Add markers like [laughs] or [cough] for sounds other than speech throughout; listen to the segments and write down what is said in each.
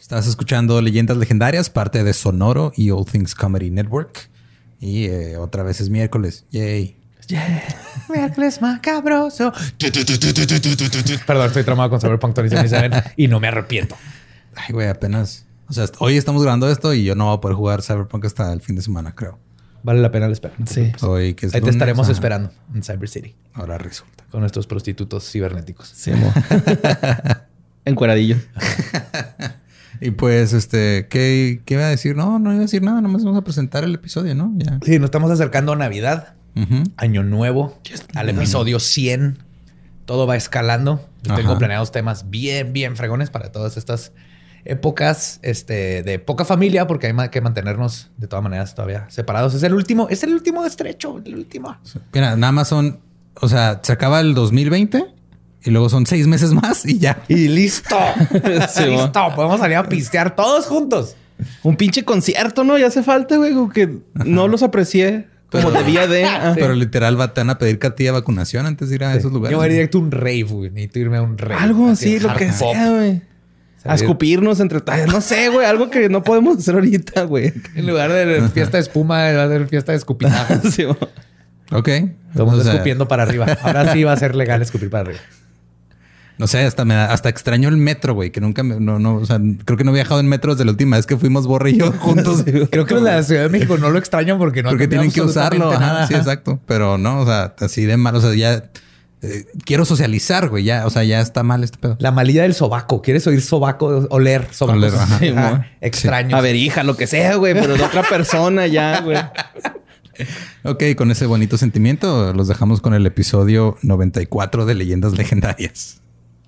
Estás escuchando Leyendas Legendarias, parte de Sonoro y All Things Comedy Network. Y eh, otra vez es miércoles. Yay. Yeah. Miércoles macabroso. Perdón, estoy traumado con Cyberpunk 2077 y no me arrepiento. Ay, güey, apenas. O sea, hoy estamos grabando esto y yo no voy a poder jugar Cyberpunk hasta el fin de semana, creo. Vale la pena el espera. Sí. Hoy que es Ahí te lunes, estaremos ajá. esperando en Cyber City Ahora resulta. con nuestros prostitutos cibernéticos. Sí. [laughs] [laughs] Encueradillo. [laughs] Y pues, este, ¿qué, ¿qué iba a decir? No, no iba a decir nada, nomás vamos a presentar el episodio, ¿no? Ya. Sí, nos estamos acercando a Navidad. Año Nuevo, al episodio 100. Todo va escalando. Yo tengo planeados temas bien, bien fregones para todas estas épocas este, de poca familia, porque hay que mantenernos de todas maneras todavía separados. Es el último, es el último estrecho, el último. Mira, nada más son, o sea, se acaba el 2020 y luego son seis meses más y ya. Y listo. [laughs] Sí, listo. Podemos salir a pistear todos juntos. Un pinche concierto, ¿no? Ya hace falta, güey. que no los aprecié como debía de. [laughs] Ah. Pero literal va- te van a pedir cartilla de vacunación antes de ir a esos lugares. Yo voy directo a un rave, güey. Necesito irme a un rave. Algo Así, lo que pop. sea, güey. A escupirnos entre... No sé, güey. Algo que no podemos hacer ahorita, güey. En lugar de fiesta de espuma, va a ser fiesta de escupinaje. [laughs] Sí. Ok. Todo el mundo O sea, escupiendo para arriba. Ahora sí va a ser legal escupir para arriba. No sé, hasta me da- hasta extraño el metro, güey, que nunca me, no, no, o sea, creo que no he viajado en metros de la última vez que fuimos Borre y yo [laughs] juntos. Creo que en la Ciudad de México no lo extrañan porque no porque tienen que usarlo. absolutamente Ajá, nada. sí, exacto. Pero no, o sea, así de mal. O sea, ya eh, quiero socializar, güey. Ya, o sea, ya está mal este pedo. La malilla del sobaco. ¿Quieres oír sobaco? Oler sobaco. Oler, ajá. Sí, mo. Extraño. A ver, hija, lo que sea, güey. Pero de otra persona ya, güey. [laughs] Ok, con ese bonito sentimiento los dejamos con el episodio 94 de Leyendas Legendarias.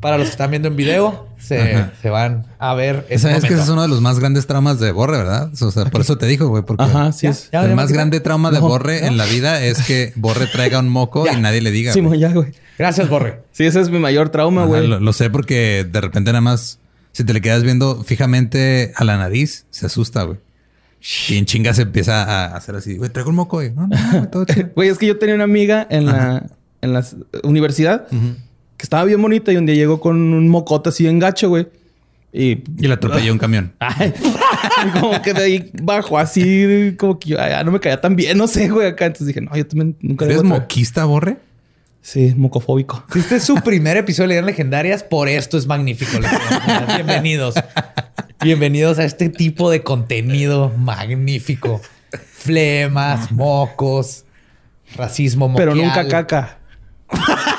Para los que están viendo en video, se, van a ver ese Sabes que ese momento. es uno de los más grandes traumas de Borre, ¿verdad? O sea, por eso te dijo, güey, porque Ajá, sí Ya, es. ya, el ya más grande trauma de No, Borre no. en la vida es que Borre traiga un moco Ya. y nadie le diga. Sí, güey. ya, güey. Gracias, Borre. Sí, ese es mi mayor trauma, Ajá, güey. lo, lo sé porque de repente nada más, si te le quedas viendo fijamente a la nariz, se asusta, güey. Y en chinga se empieza a hacer así, güey, traigo un moco, güey. No, no, todo chido. [laughs] Güey, es que yo tenía una amiga en la, en la universidad que estaba bien bonita y un día llegó con un mocote así en gacho, güey. Y, Y la atropelló un camión. [laughs] Ay, como que de ahí bajó así, como que yo, ay, no me caía tan bien, no sé, güey, acá. Entonces dije, no, yo también nunca ¿Eres moquista, Borre? Sí, mocofóbico. Si este es su primer episodio de Leyendas Legendarias, por esto es magnífico. Bienvenidos. Bienvenidos a este tipo de contenido magnífico. Flemas, mocos, racismo Pero moquial. nunca caca. [laughs]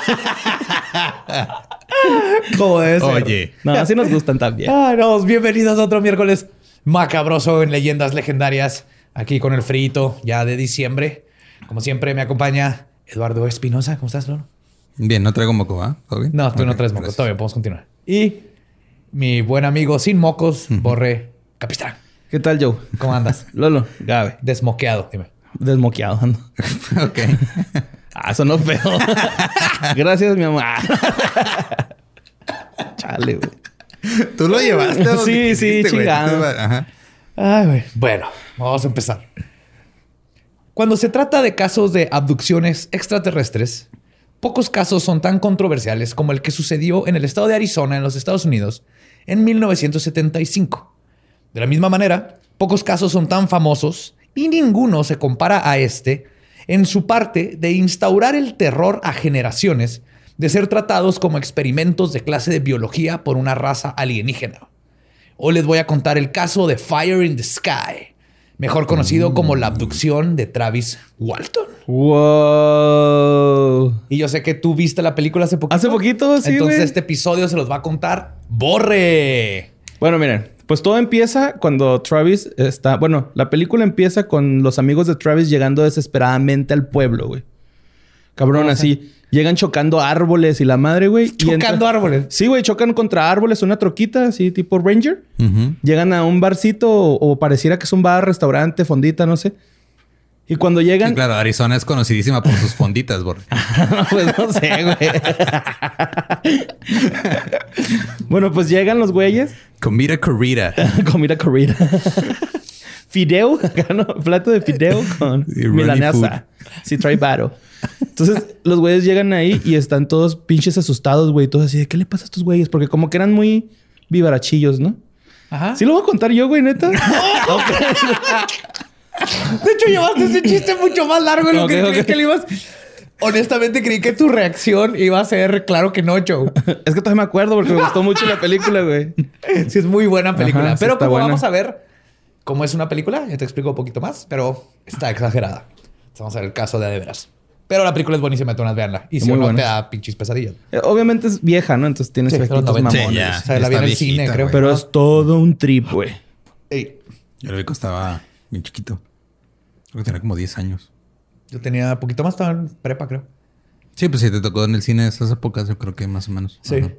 [laughs] Como debe ser. Oye. No, así nos gustan también. Ah, no, bienvenidos a otro miércoles macabroso en Leyendas Legendarias. Aquí con el frito ya de diciembre. Como siempre, me acompaña Eduardo Espinosa. ¿Cómo estás, Lolo? Bien, no traigo moco, ¿ah? ¿Todo bien? No, tú no Ok, traes mocos. gracias. Todavía podemos continuar. Y mi buen amigo sin mocos, Borre Capistrán. ¿Qué tal, Joe? ¿Cómo andas? Lolo, Gabe. Desmoqueado, dime. Desmoqueado. ando. [laughs] ok. Ah, sonó feo. [laughs] Gracias, mi mamá. [laughs] Chale, güey. Tú lo llevaste a donde Sí, sí, quisiste, güey. chingado. Ajá. Ay, güey. Bueno, vamos a empezar. Cuando se trata de casos de abducciones extraterrestres, pocos casos son tan controversiales como el que sucedió en el estado de Arizona, en los Estados Unidos, en 1975. De la misma manera, pocos casos son tan famosos y ninguno se compara a este en su parte de instaurar el terror a generaciones de ser tratados como experimentos de clase de biología por una raza alienígena. Hoy les voy a contar el caso de Fire in the Sky, mejor conocido como la abducción de Travis Walton. Wow. Y yo sé que tú viste la película hace poquito. Hace poquito, sí, Entonces güey. este episodio se los va a contar Borre. Bueno, miren, pues todo empieza cuando Travis está. Bueno, la película empieza con los amigos de Travis llegando desesperadamente al pueblo, güey. Cabrón, así. Llegan chocando árboles y la madre, güey. y Chocando entra- árboles. Sí, güey, chocan contra árboles, una troquita, así tipo Ranger. Llegan a un barcito o, o pareciera que es un bar, restaurante, fondita, no sé. Y cuando llegan. Sí, claro, Arizona es conocidísima por sus fonditas, Borre. [laughs] pues no sé, güey. bueno, pues llegan los güeyes. Comida corrida. [laughs] Comida corrida. Fideo, plato de fideo con milanesa. Sí, trae varo. Entonces, los güeyes llegan ahí y están todos pinches asustados, güey. Todos así de, ¿qué le pasa a estos güeyes? Porque como que eran muy vivarachillos, ¿no? Ajá. ¿Sí lo voy a contar yo, güey, neta? [laughs] De hecho, llevaste ese chiste mucho más largo de lo Ok, que creí ok. que le ibas. Honestamente, creí que tu reacción iba a ser claro que no, Joe. [laughs] es que todavía me acuerdo porque me gustó mucho la película, güey. Sí, es muy buena película. Ajá, sí pero está como buena. vamos a ver cómo es una película, ya te explico un poquito más, pero está exagerada. Vamos a ver el caso de de veras. Pero la película es buenísima, entonces veanla. Y si Muy no, te da pinches pesadillas. Eh, Obviamente es vieja, ¿no? Entonces tiene Sí, 90. mamones. Sí, ya. O sea, la vi en el cine, creo. Pero es todo un trip, güey. Ey, Yo lo vi cuando estaba bien chiquito. Creo que tenía como 10 años. yo tenía poquito más, estaba en prepa, creo. Sí, pues si te tocó en el cine de esas épocas, yo creo que más o menos. Sí. Ajá.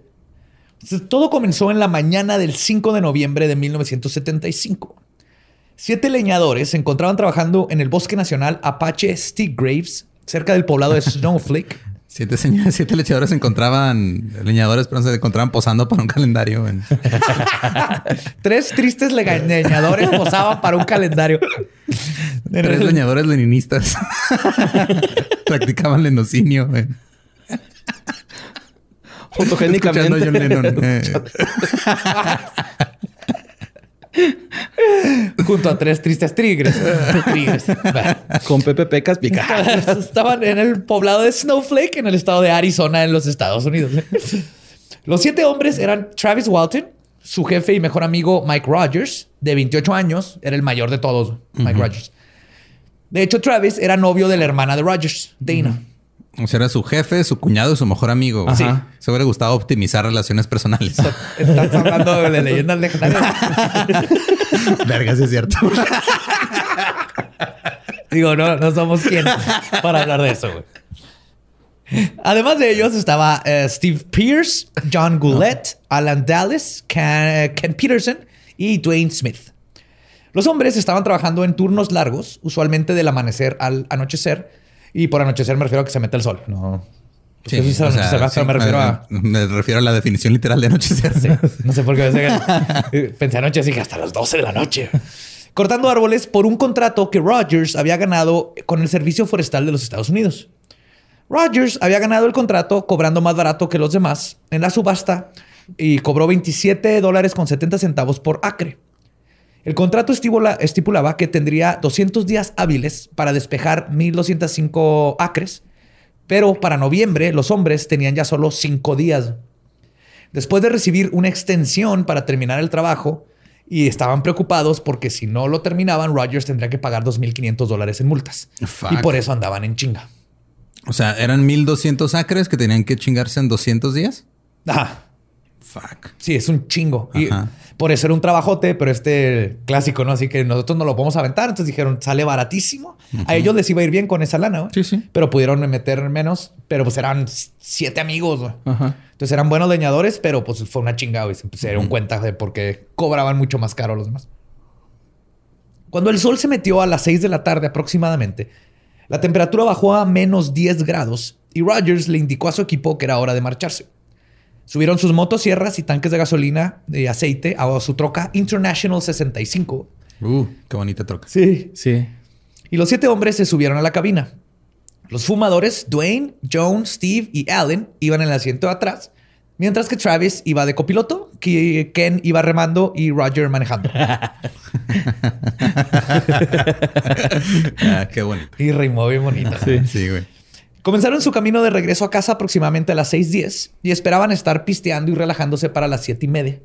Entonces, todo comenzó en la mañana del 5 de noviembre de 1975. Siete leñadores se encontraban trabajando en el Bosque Nacional Apache Stick Graves, cerca del poblado de [laughs] Snowflake. Siete señores, [laughs] siete se encontraban, leñadores, pero se encontraban posando para un calendario. en- [laughs] Tres tristes leñadores posaban para un calendario. En Tres leñadores leninistas [laughs] practicaban lenocinio. güey. Fotogénicamente. Escuchando a John Lennon. Junto a tres tristes tigres. Tigres. [laughs] Con Pepe Pecas pica. [laughs] Estaban en el poblado de Snowflake, en el estado de Arizona, en los Estados Unidos. [laughs] Los siete hombres eran Travis Walton, su jefe y mejor amigo Mike Rogers, de 28 años, era el mayor de todos, Mike Rogers. De hecho, Travis era novio de la hermana de Rogers, Dana. O sea, era su jefe, su cuñado y su mejor amigo. Ajá. Se hubiera gustado optimizar relaciones personales. Estás hablando de leyendas legendarias. [laughs] Verga, sí es cierto. Digo, no, no somos quien para hablar de eso, güey. Además de ellos estaba eh, Steve Pierce, John Goulet, Alan Dallas, Ken, Ken Peterson y Dwayne Smith. Los hombres estaban trabajando en turnos largos, usualmente del amanecer al anochecer. Y por anochecer me refiero a que se mete el sol. No. Sí, o sea, pero sí, me refiero a. me refiero a la definición literal de anochecer. Sí, no sé por qué pensé, pensé anoche así que hasta las 12 de la noche. Cortando árboles por un contrato que Rogers había ganado con el Servicio Forestal de los Estados Unidos. Rogers había ganado el contrato cobrando más barato que los demás en la subasta y cobró 27 dólares con 70 centavos por acre. El contrato estipula- estipulaba que tendría 200 días hábiles para despejar 1.205 acres, pero para noviembre los hombres tenían ya solo 5 días. Después de recibir una extensión para terminar el trabajo y estaban preocupados porque si no lo terminaban, Rogers tendría que pagar 2.500 dólares en multas. Fuck. Y por eso andaban en chinga. O sea, eran 1200 acres que tenían que chingarse en 200 días. Ajá. Fuck. Sí, es un chingo. Y por eso era un trabajote, pero este clásico, ¿no? Así que nosotros no lo podemos aventar. Entonces dijeron, sale baratísimo. A ellos les iba a ir bien con esa lana, güey. Sí, sí. Pero pudieron meter menos. Pero pues eran siete amigos, güey. Ajá. Entonces eran buenos leñadores, pero pues fue una chingada y se se dieron cuenta de por qué cobraban mucho más caro a los demás. Cuando el sol se metió a las 6 de la tarde aproximadamente, la temperatura bajó a menos 10 grados y Rogers le indicó a su equipo que era hora de marcharse. Subieron sus motosierras y tanques de gasolina y aceite a su troca International 65. Uh, qué bonita troca. Sí. Sí. Y los siete hombres se subieron a la cabina. Los fumadores, Dwayne, Joan, Steve y Allen, iban en el asiento de atrás, mientras que Travis iba de copiloto, que Ken iba remando y Roger manejando. [laughs] Ah, qué bonito. y rimó bien bonito. Sí, güey. Comenzaron su camino de regreso a casa aproximadamente a las 6:10 y esperaban estar pisteando y relajándose para las siete y media.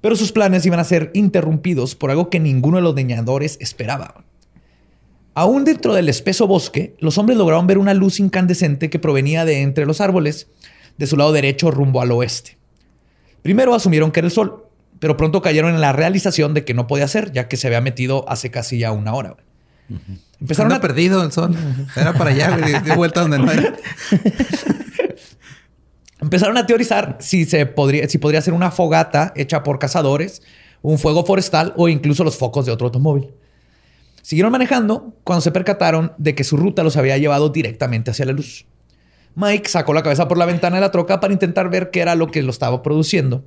Pero sus planes iban a ser interrumpidos por algo que ninguno de los leñadores esperaba. Aún dentro del espeso bosque, los hombres lograron ver una luz incandescente que provenía de entre los árboles, de su lado derecho rumbo al oeste. Primero asumieron que era el sol, pero pronto cayeron en la realización de que no podía ser, ya que se había metido hace casi ya una hora. Empezaron a perdido el sol. Era para allá, güey. [laughs] Vuelta donde no era. Empezaron a teorizar si, se podría, si podría ser una fogata hecha por cazadores, un fuego forestal o incluso los focos de otro automóvil. Siguieron manejando cuando se percataron de que su ruta los había llevado directamente hacia la luz. Mike sacó la cabeza por la ventana de la troca para intentar ver qué era lo que lo estaba produciendo.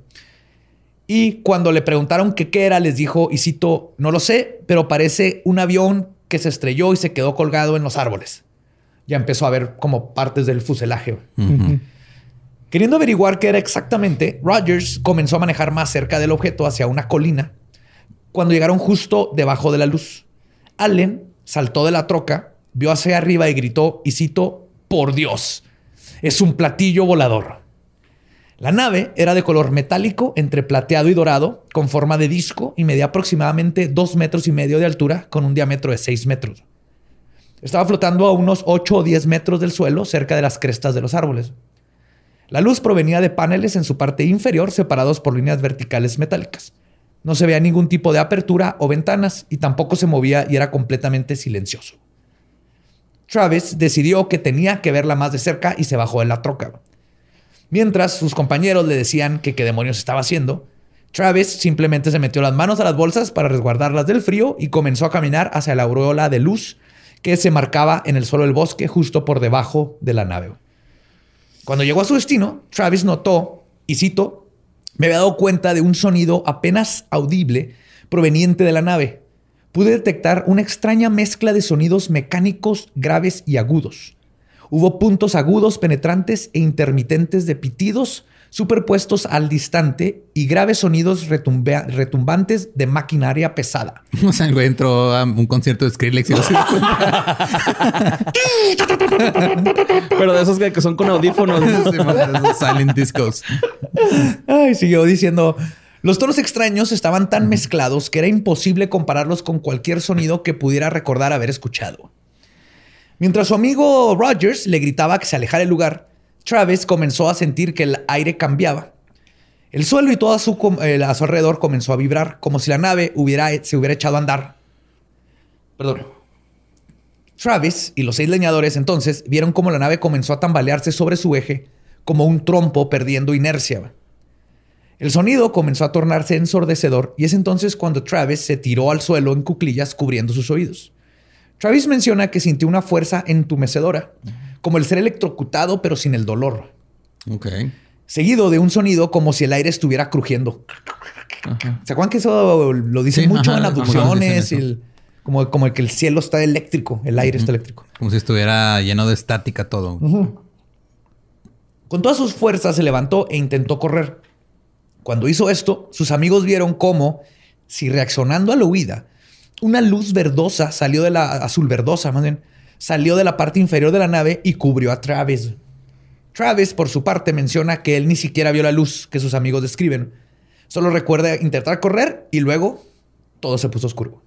Y cuando le preguntaron que qué era, les dijo, y cito, no lo sé, pero parece un avión que se estrelló y se quedó colgado en los árboles. Ya empezó a ver como partes del fuselaje. Queriendo averiguar qué era exactamente, Rogers comenzó a manejar más cerca del objeto hacia una colina cuando llegaron justo debajo de la luz. Allen saltó de la troca, vio hacia arriba y gritó, y cito, por Dios, es un platillo volador. La nave era de color metálico entre plateado y dorado, con forma de disco y medía aproximadamente dos metros y medio de altura, con un diámetro de seis metros. Estaba flotando a unos 8 o 10 metros del suelo, cerca de las crestas de los árboles. La luz provenía de paneles en su parte inferior separados por líneas verticales metálicas. No se veía ningún tipo de apertura o ventanas y tampoco se movía y era completamente silencioso. Travis decidió que tenía que verla más de cerca y se bajó de la troca. Mientras sus compañeros le decían que qué demonios estaba haciendo, Travis simplemente se metió las manos a las bolsas para resguardarlas del frío y comenzó a caminar hacia la aureola de luz que se marcaba en el suelo del bosque justo por debajo de la nave. Cuando llegó a su destino, Travis notó, y cito, me había dado cuenta de un sonido apenas audible proveniente de la nave. Pude detectar una extraña mezcla de sonidos mecánicos graves y agudos. Hubo puntos agudos, penetrantes e intermitentes de pitidos superpuestos al distante y graves sonidos retumba- retumbantes de maquinaria pesada. [laughs] O sea, el güey entró a un concierto de Skrillex y cuenta. Pero de esos que son con audífonos. [laughs] Sí, esos Silent discos. Ay, siguió diciendo. Los tonos extraños estaban tan mezclados que era imposible compararlos con cualquier sonido que pudiera recordar haber escuchado. Mientras su amigo Rogers le gritaba que se alejara del lugar, Travis comenzó a sentir que el aire cambiaba. El suelo y todo a su, a su alrededor comenzó a vibrar, como si la nave hubiera, se hubiera echado a andar. Perdón. Travis y los seis leñadores entonces vieron cómo la nave comenzó a tambalearse sobre su eje como un trompo perdiendo inercia. El sonido comenzó a tornarse ensordecedor y es entonces cuando Travis se tiró al suelo en cuclillas cubriendo sus oídos. Travis menciona que sintió una fuerza entumecedora, como el ser electrocutado pero sin el dolor, Ok. seguido de un sonido como si el aire estuviera crujiendo. ¿Se acuerdan que eso lo dicen Sí, mucho ajá, en abducciones? el- como, como que el cielo está eléctrico, el aire está eléctrico. Como si estuviera lleno de estática todo. Con todas sus fuerzas se levantó e intentó correr. Cuando hizo esto, sus amigos vieron cómo, si reaccionando a la huida, una luz verdosa salió de la azul verdosa, más bien, salió de la parte inferior de la nave y cubrió a Travis. Travis, por su parte, menciona que él ni siquiera vio la luz que sus amigos describen. Solo recuerda intentar correr y luego todo se puso oscuro.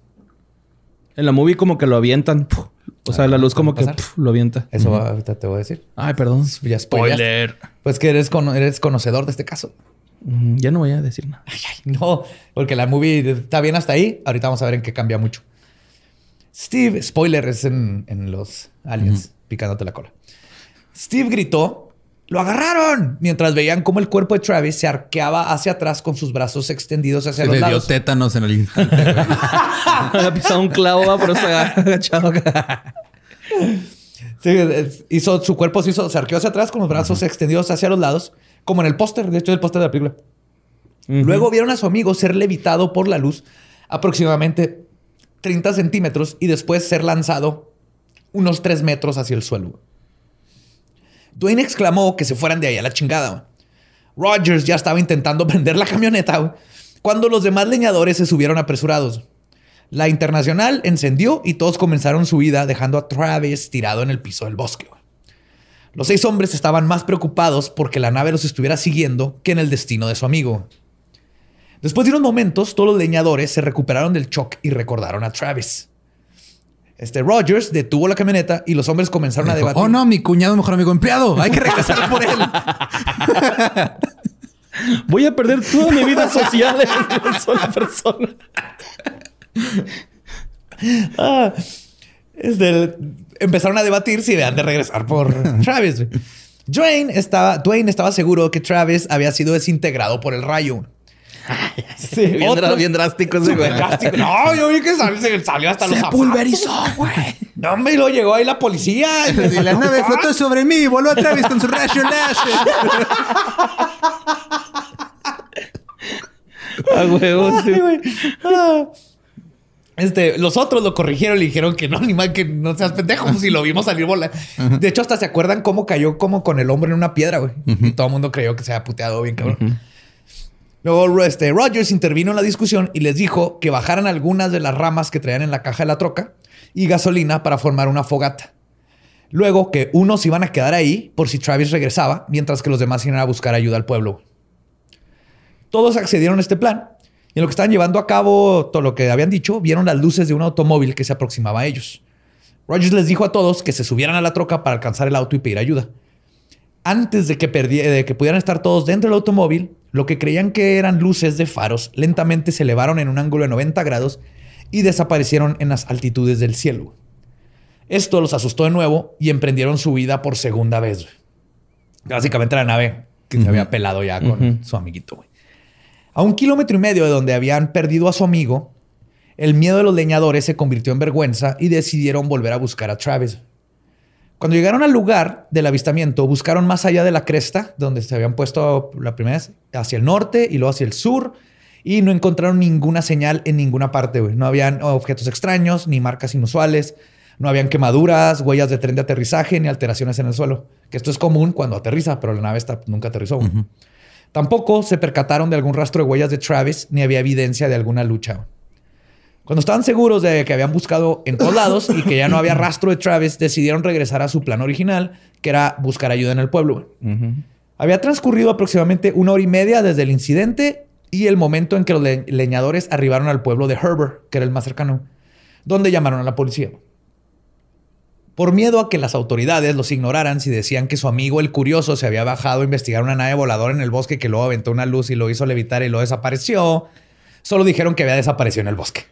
En la movie como que lo avientan. puf. O sea, la luz como que puf, lo avienta. Eso va- te voy a decir. Ay, perdón. Ya spoileaste. Pues que eres, cono- eres conocedor de este caso. Mm, Ya no voy a decir nada. No, porque la movie está bien hasta ahí. Ahorita vamos a ver en qué cambia mucho. Steve, spoiler, es en, en los aliens picándote la cola. Steve gritó: ¡Lo agarraron! Mientras veían cómo el cuerpo de Travis se arqueaba hacia atrás con sus brazos extendidos hacia Se los le dio lados. tétanos en el instante. [laughs] Había pisado un clavo, agachado. Sí, hizo, su cuerpo se, hizo, se arqueó hacia atrás con los brazos extendidos hacia los lados, como en el póster, de hecho, el póster de la película. Luego vieron a su amigo ser levitado por la luz aproximadamente 30 centímetros y después ser lanzado unos 3 metros hacia el suelo. Dwayne exclamó que se fueran de ahí a la chingada. Rogers ya estaba intentando [laughs] prender la camioneta cuando los demás leñadores se subieron apresurados. La internacional encendió y todos comenzaron su huida, dejando a Travis tirado en el piso del bosque. Los seis hombres estaban más preocupados porque la nave los estuviera siguiendo que en el destino de su amigo. Después de unos momentos, todos los leñadores se recuperaron del shock y recordaron a Travis. Este Rogers detuvo la camioneta y los hombres comenzaron a debatir. oh no, mi cuñado mejor amigo empleado. Hay que regresar por él. [laughs] Voy a perder toda mi vida social en una sola persona. Ah, este, empezaron a debatir si debían de regresar por [laughs] Travis. Dwayne estaba, Dwayne estaba seguro que Travis había sido desintegrado por el rayo. Sí, Bien, dra- bien drástico ese güey. Drástico. No, yo vi que salió, se salió hasta los Se zapatos. pulverizó, güey. No, y luego llegó ahí la policía. y me la nave flotó sobre mí y voló a Travis con su rayo láser. A [laughs] huevo, sí. Ay, güey. Ah. Este, los otros lo corrigieron y le dijeron que no, ni mal que no seas pendejo, si lo vimos salir bola. De hecho, hasta se acuerdan cómo cayó como con el hombre en una piedra, güey. Y todo el mundo creyó que se había puteado bien, cabrón. Luego, este, Rogers intervino en la discusión y les dijo que bajaran algunas de las ramas que traían en la caja de la troca y gasolina para formar una fogata. Luego que unos iban a quedar ahí por si Travis regresaba, mientras que los demás iban a buscar ayuda al pueblo. Todos accedieron a este plan y en lo que estaban llevando a cabo todo lo que habían dicho, vieron las luces de un automóvil que se aproximaba a ellos. Rogers les dijo a todos que se subieran a la troca para alcanzar el auto y pedir ayuda. Antes de que, de que pudieran estar todos dentro del automóvil, lo que creían que eran luces de faros lentamente se elevaron en un ángulo de 90 grados y desaparecieron en las altitudes del cielo. Esto los asustó de nuevo y emprendieron su huida por segunda vez. Básicamente la nave que se había pelado ya con su amiguito. güey. A un kilómetro y medio de donde habían perdido a su amigo, el miedo de los leñadores se convirtió en vergüenza y decidieron volver a buscar a Travis. Cuando llegaron al lugar del avistamiento, buscaron más allá de la cresta, donde se habían puesto la primera vez, hacia el norte y luego hacia el sur, y no encontraron ninguna señal en ninguna parte. No habían objetos extraños, ni marcas inusuales, no habían quemaduras, huellas de tren de aterrizaje, ni alteraciones en el suelo. Que esto es común cuando aterriza, pero la nave esta nunca aterrizó. Tampoco se percataron de algún rastro de huellas de Travis, ni había evidencia de alguna lucha. Cuando estaban seguros de que habían buscado en todos lados y que ya no había rastro de Travis, decidieron regresar a su plan original, que era buscar ayuda en el pueblo. Había transcurrido aproximadamente una hora y media desde el incidente y el momento en que los le- leñadores arribaron al pueblo de Herbert, que era el más cercano, donde llamaron a la policía. Por miedo a que las autoridades los ignoraran si decían que su amigo el curioso se había bajado a investigar una nave voladora en el bosque que luego aventó una luz y lo hizo levitar y lo desapareció, solo dijeron que había desaparecido en el bosque.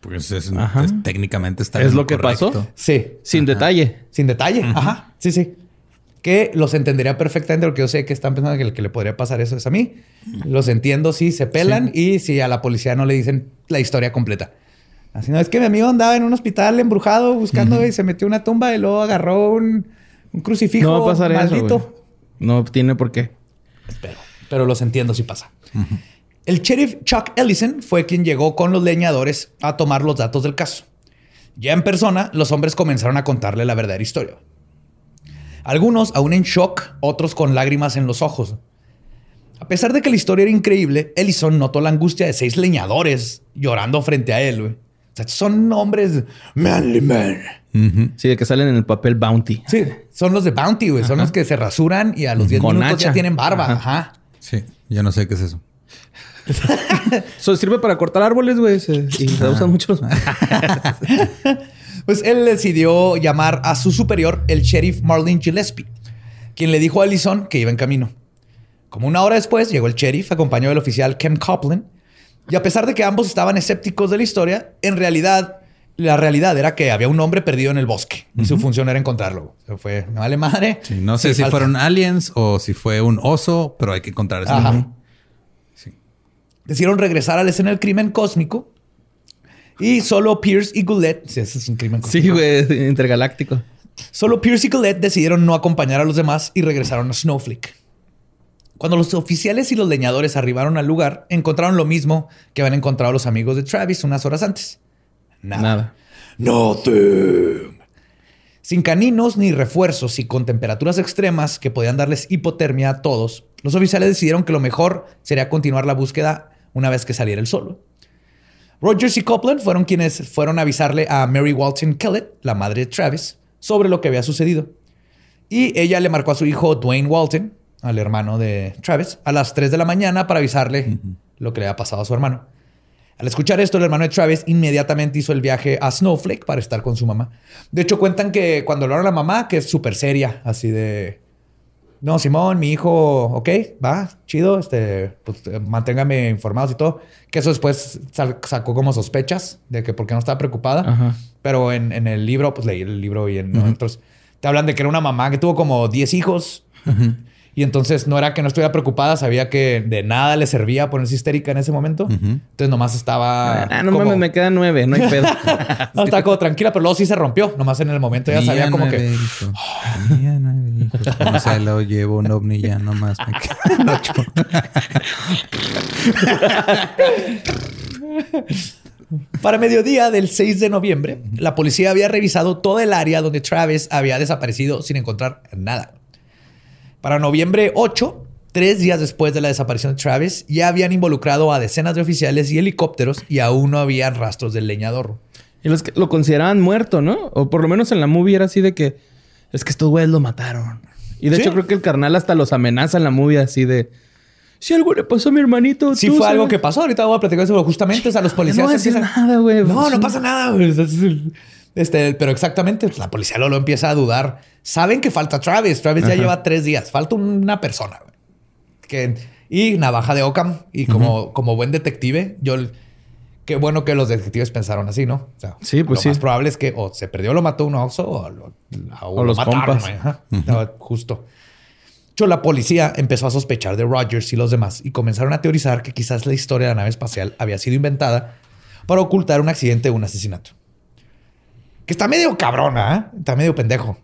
Pues es, es- técnicamente está ¿Es lo que pasó? Sí, Sin detalle. sin detalle. Ajá. Sí, sí. Que los entendería perfectamente porque yo sé que están pensando que el que le podría pasar eso es a mí. Los entiendo si se pelan y si a la policía no le dicen la historia completa. Así no, es que mi amigo andaba en un hospital embrujado buscando y se metió en una tumba y luego agarró un, un crucifijo No va a pasar maldito. eso. No tiene por qué. Pero, pero los entiendo si pasa. El sheriff Chuck Ellison fue quien llegó con los leñadores a tomar los datos del caso. Ya en persona, los hombres comenzaron a contarle la verdadera historia. Algunos aún en shock, otros con lágrimas en los ojos. A pesar de que la historia era increíble, Ellison notó la angustia de seis leñadores llorando frente a él. Sea, son hombres manly man. Sí, de que salen en el papel Bounty. Sí, son los de Bounty, güey. Son los que se rasuran y a los 10 Con minutos ya tienen barba. Ajá. Ajá. Sí, yo no sé qué es eso. [laughs] Eso sirve para cortar árboles, güey. se- Y se usan mucho. los- [laughs] Pues él decidió llamar a su superior, el sheriff Marlene Gillespie, quien le dijo a Ellison que iba en camino. Como una hora después llegó el sheriff, acompañado del oficial Ken Copeland, y a pesar de que ambos estaban escépticos de la historia, en realidad, la realidad era que había un hombre perdido en el bosque y su función era encontrarlo. O sea, fue, me vale madre. Sí, no sé Sí, si falta. fueron aliens o si fue un oso, pero hay que encontrar ese Ajá. hombre. Decidieron regresar a la escena del crimen cósmico y solo Pierce y Goulet, sí, ese es un crimen cósmico. Sí, güey. Intergaláctico. Solo Pierce y Colette decidieron no acompañar a los demás y regresaron a Snowflake. Cuando los oficiales y los leñadores arribaron al lugar, encontraron lo mismo que habían encontrado los amigos de Travis unas horas antes. Nada. Nada. Nothing. Sin caninos ni refuerzos y con temperaturas extremas que podían darles hipotermia a todos, los oficiales decidieron que lo mejor sería continuar la búsqueda una vez que saliera el sol. Rogers y Copeland fueron quienes fueron a avisarle a Mary Walton Kellett, la madre de Travis, sobre lo que había sucedido. Y ella le marcó a su hijo Dwayne Walton, al hermano de Travis, a las 3 de la mañana para avisarle lo que le había pasado a su hermano. Al escuchar esto, el hermano de Travis inmediatamente hizo el viaje a Snowflake para estar con su mamá. De hecho, cuentan que cuando hablaron a la mamá, que es súper seria, así de... No, Simón, mi hijo, ok, va, chido, este, pues, manténgame informados y todo. Que eso después sacó como sospechas de que por qué no estaba preocupada. Ajá. Pero en, en el libro, pues leí el libro y en otros, te hablan de que era una mamá que tuvo como 10 hijos. Y entonces no era que no estuviera preocupada, sabía que de nada le servía ponerse histérica en ese momento. Entonces nomás estaba. Ah, no como- mames, me quedan nueve, no hay pedo. [laughs] No, estaba como tranquila, pero luego sí se rompió. Nomás en el momento ya sabía como nueve que. hijos. Tenía nueve hijos. Se lo llevo un ovni ya nomás. Me quedan ocho. Para mediodía del 6 de noviembre, la policía había revisado todo el área donde Travis había desaparecido sin encontrar nada. Para noviembre 8, tres días después de la desaparición de Travis, ya habían involucrado a decenas de oficiales y helicópteros y aún no habían rastros del leñador. Y los que lo consideraban muerto, ¿no? O por lo menos en la movie era así de que es que estos güeyes lo mataron. Y de Sí. hecho creo que el carnal hasta los amenaza en la movie así de si algo le pasó a mi hermanito, Sí tú fue algo sabes". que pasó. Ahorita voy a platicar sobre justamente. O sea, los policías No decir empiezan- nada, güey. No, no pasa nada. güey. [laughs] Este, pero exactamente, pues, la policía lo empieza a dudar. Saben que falta Travis. Travis ya lleva tres días. Falta una persona. Que, y navaja de Ockham. Y como, como buen detective, yo... Qué bueno que los detectives pensaron así, ¿no? O sea, Sí, pues lo sí. más probable es que o se perdió, lo mató un oso o, lo, o O lo los mataron. Ajá. No, justo. De hecho, la policía empezó a sospechar de Rogers y los demás y comenzaron a teorizar que quizás la historia de la nave espacial había sido inventada para ocultar un accidente o un asesinato. Que está medio cabrona, ¿eh? Está medio pendejo.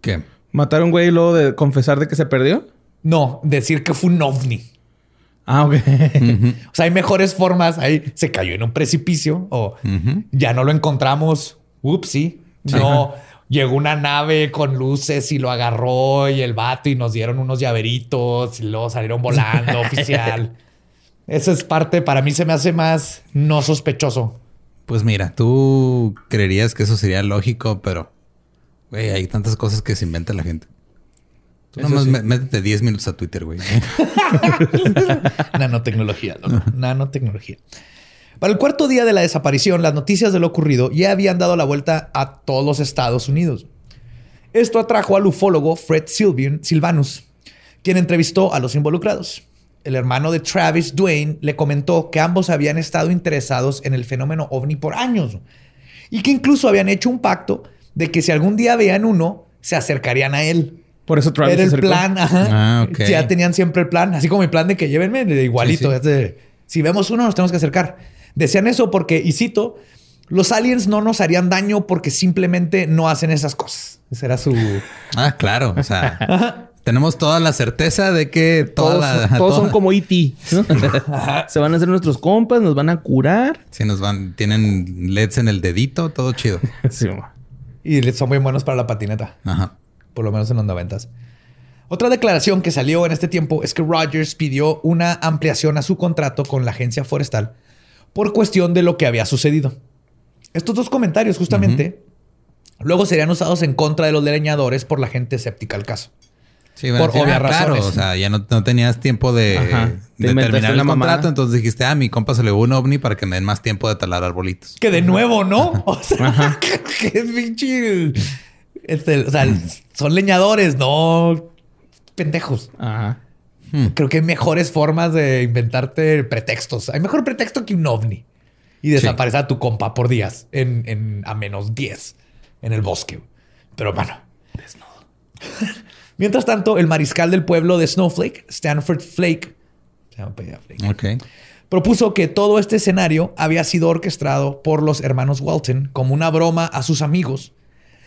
¿Qué? Matar a un güey y luego de confesar de que se perdió. No, decir que fue un ovni. Ah, ok. [laughs] O sea, hay mejores formas. Ahí se cayó en un precipicio o ya no lo encontramos. Upsi. No, llegó una nave con luces y lo agarró y el vato y nos dieron unos llaveritos y luego salieron volando [laughs] oficial. Eso es parte, para mí se me hace más no sospechoso. Pues mira, tú creerías que eso sería lógico, pero güey, hay tantas cosas que se inventa la gente. Tú nomás sí. métete 10 minutos a Twitter, güey. [laughs] Nanotecnología, ¿no? Nanotecnología. Para el cuarto día de la desaparición, las noticias de lo ocurrido ya habían dado la vuelta a todos los Estados Unidos. Esto atrajo al ufólogo Fred Sylvian- Silvanus, quien entrevistó a los involucrados. El hermano de Travis, Dwayne, le comentó que ambos habían estado interesados en el fenómeno ovni por años y que incluso habían hecho un pacto de que si algún día veían uno, se acercarían a él. Por eso Travis Era se el acercó. plan, ajá. Ah, ok. Ya tenían siempre el plan, así como mi plan de que llévenme de igualito. Sí, sí. es de, si vemos uno, nos tenemos que acercar. Decían eso porque, y cito, los aliens no nos harían daño porque simplemente no hacen esas cosas. Ese era su. ah, claro. O sea, [laughs] tenemos toda la certeza de que toda Todos, la- [laughs] todos son como E.T. ¿no? [laughs] se van a hacer nuestros compas, nos van a curar. Sí, nos van, tienen LEDs en el dedito, todo chido. [laughs] Sí. Y son muy buenos para la patineta, Ajá. por lo menos en los noventas. Otra declaración que salió en este tiempo es que Rogers pidió una ampliación a su contrato con la agencia forestal por cuestión de lo que había sucedido. Estos dos comentarios, justamente, luego serían usados en contra de los leñadores por la gente escéptica al caso. Sí, a Por obvias claro, razones. o sea, ya no, no tenías tiempo de, de terminar el contrato, entonces dijiste, ah, mi compa se le hubo un ovni para que me den más tiempo de talar arbolitos. Que de nuevo, ¿no? [laughs] O sea, [laughs] que es pinche. este, o sea, son leñadores, no pendejos. Ajá. Creo que hay mejores formas de inventarte pretextos. Hay mejor pretexto que un ovni y desaparecer a tu compa por días en, en- a menos 10 en el bosque. Pero bueno, desnudo. [laughs] Mientras tanto, el mariscal del pueblo de Snowflake, Stanford Flake, se llama Flake, Ok. propuso que todo este escenario había sido orquestado por los hermanos Walton como una broma a sus amigos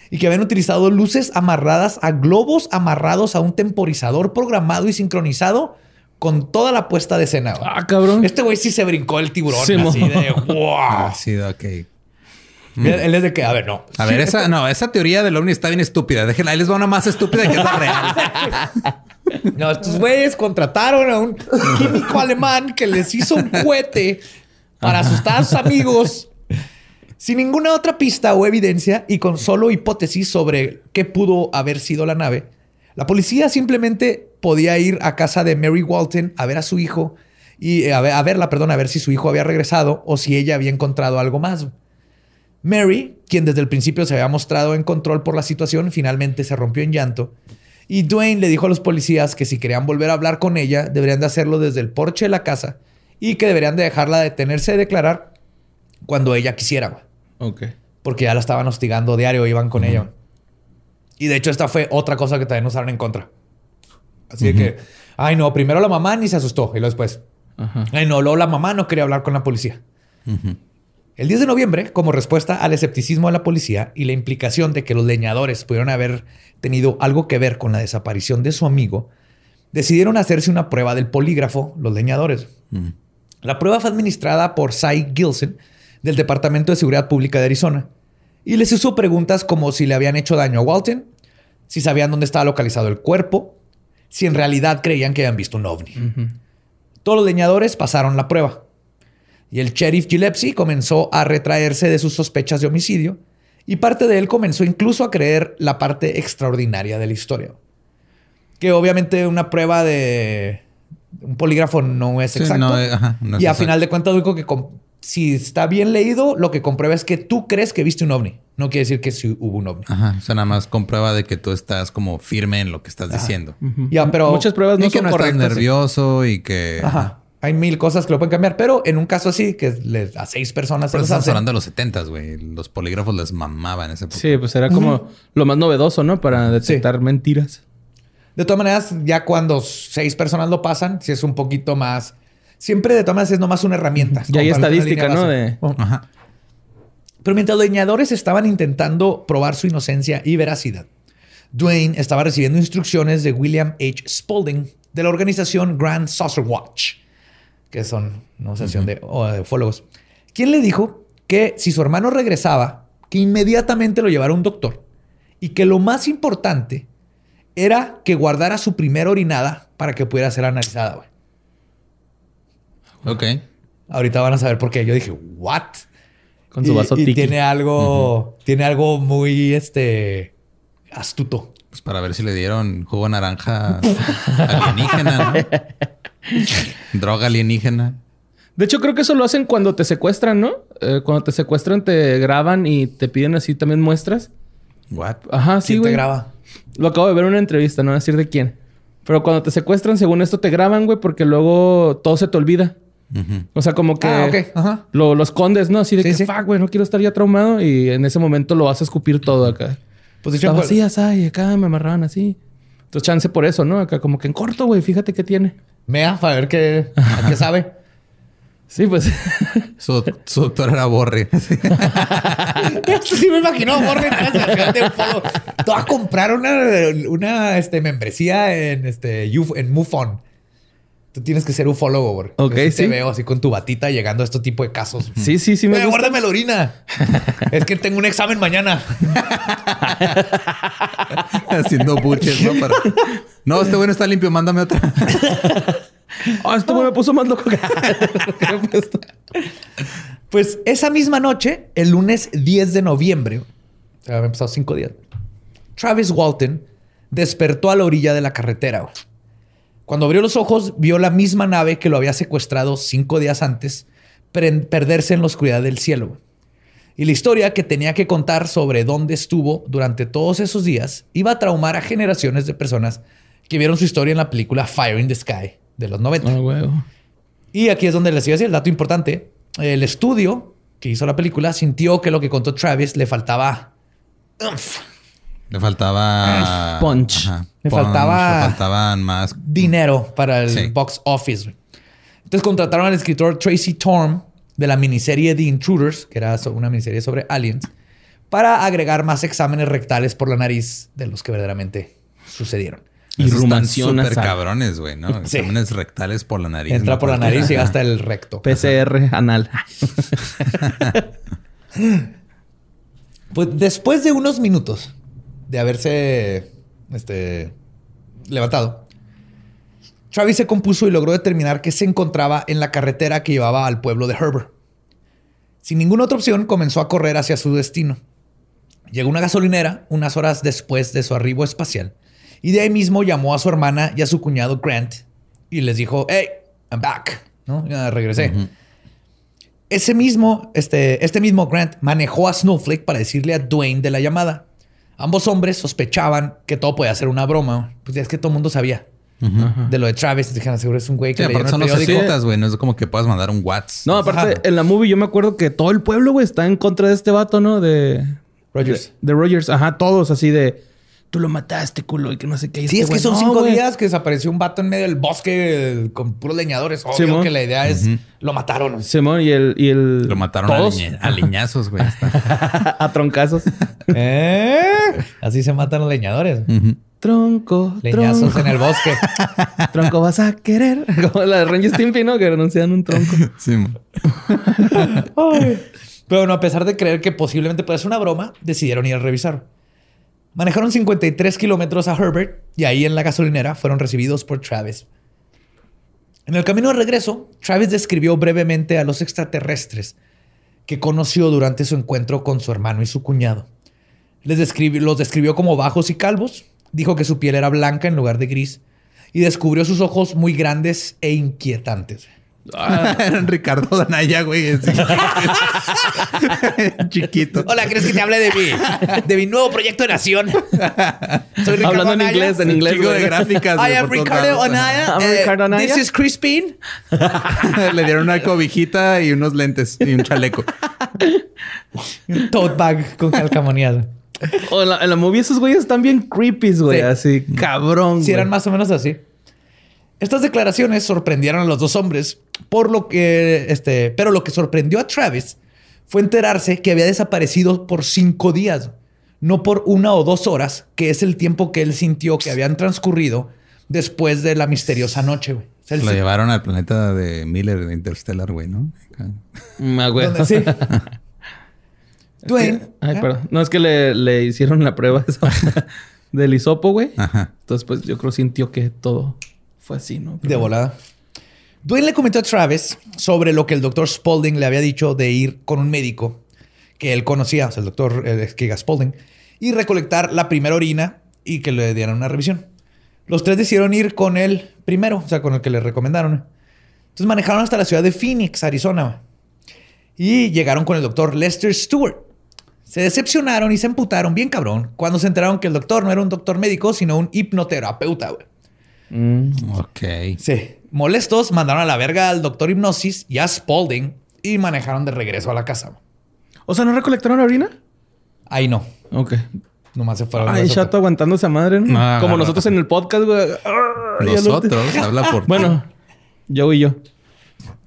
y que habían utilizado luces amarradas a globos amarrados a un temporizador programado y sincronizado con toda la puesta de escena. Ah, cabrón. Este güey sí se brincó el tiburón Sí, así de wow. Ah, sí, ok. Él, es de que, a ver, no. A ver, esa, no, esa teoría del ovni está bien estúpida. Déjenla, ahí les va una más estúpida que es la real. [laughs] No, estos güeyes contrataron a un químico alemán que les hizo un cohete para asustar a sus amigos sin ninguna otra pista o evidencia y con solo hipótesis sobre qué pudo haber sido la nave. La policía simplemente podía ir a casa de Mary Walton a ver a su hijo y eh, a, ver- a verla, perdón, a ver si su hijo había regresado o si ella había encontrado algo más. Mary, quien desde el principio se había mostrado en control por la situación, finalmente se rompió en llanto. Y Dwayne le dijo a los policías que si querían volver a hablar con ella, deberían de hacerlo desde el porche de la casa y que deberían de dejarla detenerse y declarar cuando ella quisiera. Ok. porque ya la estaban hostigando diario, iban con ella. Y de hecho esta fue otra cosa que también usaron en contra. Así de que, ay no, primero la mamá ni se asustó y luego después, Ajá. ay no, luego la mamá no quería hablar con la policía. El 10 de noviembre, como respuesta al escepticismo de la policía y la implicación de que los leñadores pudieron haber tenido algo que ver con la desaparición de su amigo, decidieron hacerse una prueba del polígrafo, los leñadores. La prueba fue administrada por Cy Gilson del Departamento de Seguridad Pública de Arizona y les hizo preguntas como si le habían hecho daño a Walton, si sabían dónde estaba localizado el cuerpo, si en realidad creían que habían visto un ovni. Todos los leñadores pasaron la prueba. Y el sheriff Gillespie comenzó a retraerse de sus sospechas de homicidio y parte de él comenzó incluso a creer la parte extraordinaria de la historia. Que obviamente una prueba de un polígrafo no es Sí, exacto. no, eh, ajá, no es y a exacto. final de cuentas, único que si está bien leído, lo que comprueba es que tú crees que viste un ovni. No quiere decir que sí hubo un ovni. Ajá. O sea, nada más comprueba de que tú estás como firme en lo que estás diciendo. Ya, pero Muchas pruebas y no que son no estás correctas. nervioso y que... Ajá. Hay mil cosas que lo pueden cambiar, pero en un caso así, que le- a seis personas se Pero los estamos hacen, hablando de los setentas, güey. Los polígrafos les mamaban ese. Sí, pues era como lo más novedoso, ¿no? Para detectar mentiras. De todas maneras, ya cuando seis personas lo pasan, si es un poquito más. Siempre de todas maneras es nomás una herramienta. Ya hay estadística, ¿no? De- Oh. Ajá. Pero mientras los leñadores estaban intentando probar su inocencia y veracidad, Dwayne estaba recibiendo instrucciones de William H. Spaulding de la organización Grand Saucer Watch, que son una asociación de, de ufólogos, quien le dijo que si su hermano regresaba, que inmediatamente lo llevara a un doctor y que lo más importante era que guardara su primera orinada para que pudiera ser analizada. güey. Ok. Ahorita van a saber por qué. Yo dije, ¿what? Con su vaso y, tiki. tiene algo, tiene algo muy este astuto. Pues para ver si le dieron jugo de naranja [laughs] alienígena, ¿no? [laughs] Droga alienígena. De hecho, creo que eso lo hacen cuando te secuestran, ¿no? Eh, cuando te secuestran, te graban y te piden así también muestras. What? Ajá, sí, ¿Quién te graba? Lo acabo de ver en una entrevista, no voy a decir de quién. Pero cuando te secuestran, según esto, te graban, güey, porque luego todo se te olvida. O sea, como que Ah, ok. Ajá. lo, lo escondes, ¿no? Así de Sí, que, sí. fuck, güey, no quiero estar ya traumado. Y en ese momento lo vas a escupir todo acá. Pues de hecho, Estaba así, así, acá me amarraban así. Entonces, chance por eso, ¿no? Acá como que en corto, güey, fíjate qué tiene. Mea, para ver qué, a qué sabe. [laughs] Sí, pues. Su, su doctor era Borre. [laughs] sí me imagino. Tú vas a comprar una, una este, membresía en, este, en MUFON. Tú tienes que ser ufólogo, güey. Ok, Yo Te sí. veo así con tu batita llegando a este tipo de casos. sí, sí, sí me Eh, gusta. guárdame la orina. [laughs] es que tengo un examen mañana. [laughs] Haciendo buches, ¿no? Para- No, este bueno está limpio, mándame otra. [laughs] Ah, esto güey me puso más loco. Pues esa misma noche, el lunes 10 de noviembre, habían pasado cinco días, Travis Walton despertó a la orilla de la carretera. güey. Cuando abrió los ojos, vio la misma nave que lo había secuestrado cinco días antes perderse en la oscuridad del cielo. Y la historia que tenía que contar sobre dónde estuvo durante todos esos días iba a traumar a generaciones de personas que vieron su historia en la película Fire in the Sky de los 90. Ah. Y aquí es donde les iba a decir el dato importante. El estudio que hizo la película sintió que lo que contó Travis le faltaba. Le faltaba... Punch. Le punch, faltaba- Le faltaban más... dinero para el Sí. box office. Entonces contrataron al escritor Tracy Torm de la miniserie The Intruders, que era una miniserie sobre aliens, para agregar más exámenes rectales por la nariz de los que verdaderamente sucedieron. Y están súper cabrones, güey, ¿no? Sí. Exámenes rectales por la nariz. Entra ¿no? por la nariz y hasta el recto. PCR anal. [laughs] Pues después de unos minutos de haberse este, levantado, Travis se compuso y logró determinar que se encontraba en la carretera que llevaba al pueblo de Herbert. Sin ninguna otra opción, comenzó a correr hacia su destino. Llegó a una gasolinera unas horas después de su arribo espacial y de ahí mismo llamó a su hermana y a su cuñado Grant y les dijo, hey, I'm back, ¿no? Ya regresé. Ese mismo, este, este mismo Grant manejó a Snowflake para decirle a Dwayne de la llamada. Ambos hombres sospechaban que todo podía ser una broma. Pues ya es que todo el mundo sabía de lo de Travis. Dijeron, seguro es un güey que Sí, el son los güey. No es como que puedas mandar un WhatsApp. No, aparte, Ajá. en la movie yo me acuerdo que todo el pueblo, güey, está en contra de este vato, ¿no? De... Rogers. De, de Rogers. Ajá, todos así de... Tú lo mataste, culo, y que no sé qué. Y Sí, este es que güey, son "No, cinco güey". días que desapareció un vato en medio del bosque eh, con puros leñadores. Obvio Simón. que la idea es lo mataron. Simón y el... Y el Lo mataron a, todos liñe- a liñazos, güey. [laughs] A troncazos. [laughs] ¿Eh? Así se matan los leñadores. Tronco, Leñazos tronco, en el bosque. [laughs] tronco vas a querer. Como la de Ranger Stimpy, ¿no? Que anuncian un tronco. Sí, mo. Pero bueno, a pesar de creer que posiblemente puede ser una broma, decidieron ir a revisar. Manejaron 53 kilómetros a Herbert y ahí en la gasolinera fueron recibidos por Travis. En el camino de regreso, Travis describió brevemente a los extraterrestres que conoció durante su encuentro con su hermano y su cuñado. Les los describió como bajos y calvos, dijo que su piel era blanca en lugar de gris y descubrió sus ojos muy grandes e inquietantes. Eran [laughs] Ricardo Danaya, güey. [laughs] [laughs] Chiquito. Hola, ¿crees que te hable de mi, de mi nuevo proyecto de nación? Soy Ricardo Hablando en inglés, en inglés, chingo de gráficas. I am Ricardo. Anaya. I'm eh, Ricardo Anaya. This is Crispin. Le dieron una cobijita y unos lentes y un chaleco. Un tote bag con calcamonías. O en la, en la movie esos güeyes están bien creepy, güey. Sí. Así, cabrón, Si güey. eran más o menos así. Estas declaraciones sorprendieron a los dos hombres, por lo que, este, pero lo que sorprendió a Travis fue enterarse que había desaparecido por cinco días, no por una o dos horas, que es el tiempo que él sintió que habían transcurrido después de la misteriosa noche. güey. Lo se- llevaron al planeta de Miller de Interstellar, güey, ¿no? Mm, ah, güey. ¿Dónde sí? [laughs] Dwayne. Ay, ¿eh? perdón. No, es que le, le hicieron la prueba esa [laughs] del hisopo, güey. Ajá. Entonces, pues yo creo sintió que todo fue así, ¿no? De volada. Dwayne le comentó a Travis sobre lo que el doctor Spaulding le había dicho de ir con un médico que él conocía, o sea, el doctor Kiga Spaulding, y recolectar la primera orina y que le dieran una revisión. Los tres decidieron ir con él primero, o sea, con el que le recomendaron. Entonces manejaron hasta la ciudad de Phoenix, Arizona. Y llegaron con el doctor Lester Stewart. Se decepcionaron y se emputaron bien cabrón cuando se enteraron que el doctor no era un doctor médico, sino un hipnoterapeuta, güey. Mm. Ok. Sí. Molestos, mandaron a la verga al doctor Hipnosis y a Spaulding y manejaron de regreso a la casa. O sea, ¿no recolectaron la orina? Ahí no. Ok. Nomás se fueron. Ay, chato aguantando esa madre, ¿no? Como nosotros en el podcast, güey. El Nosotros, habla por [laughs] Bueno, yo y yo.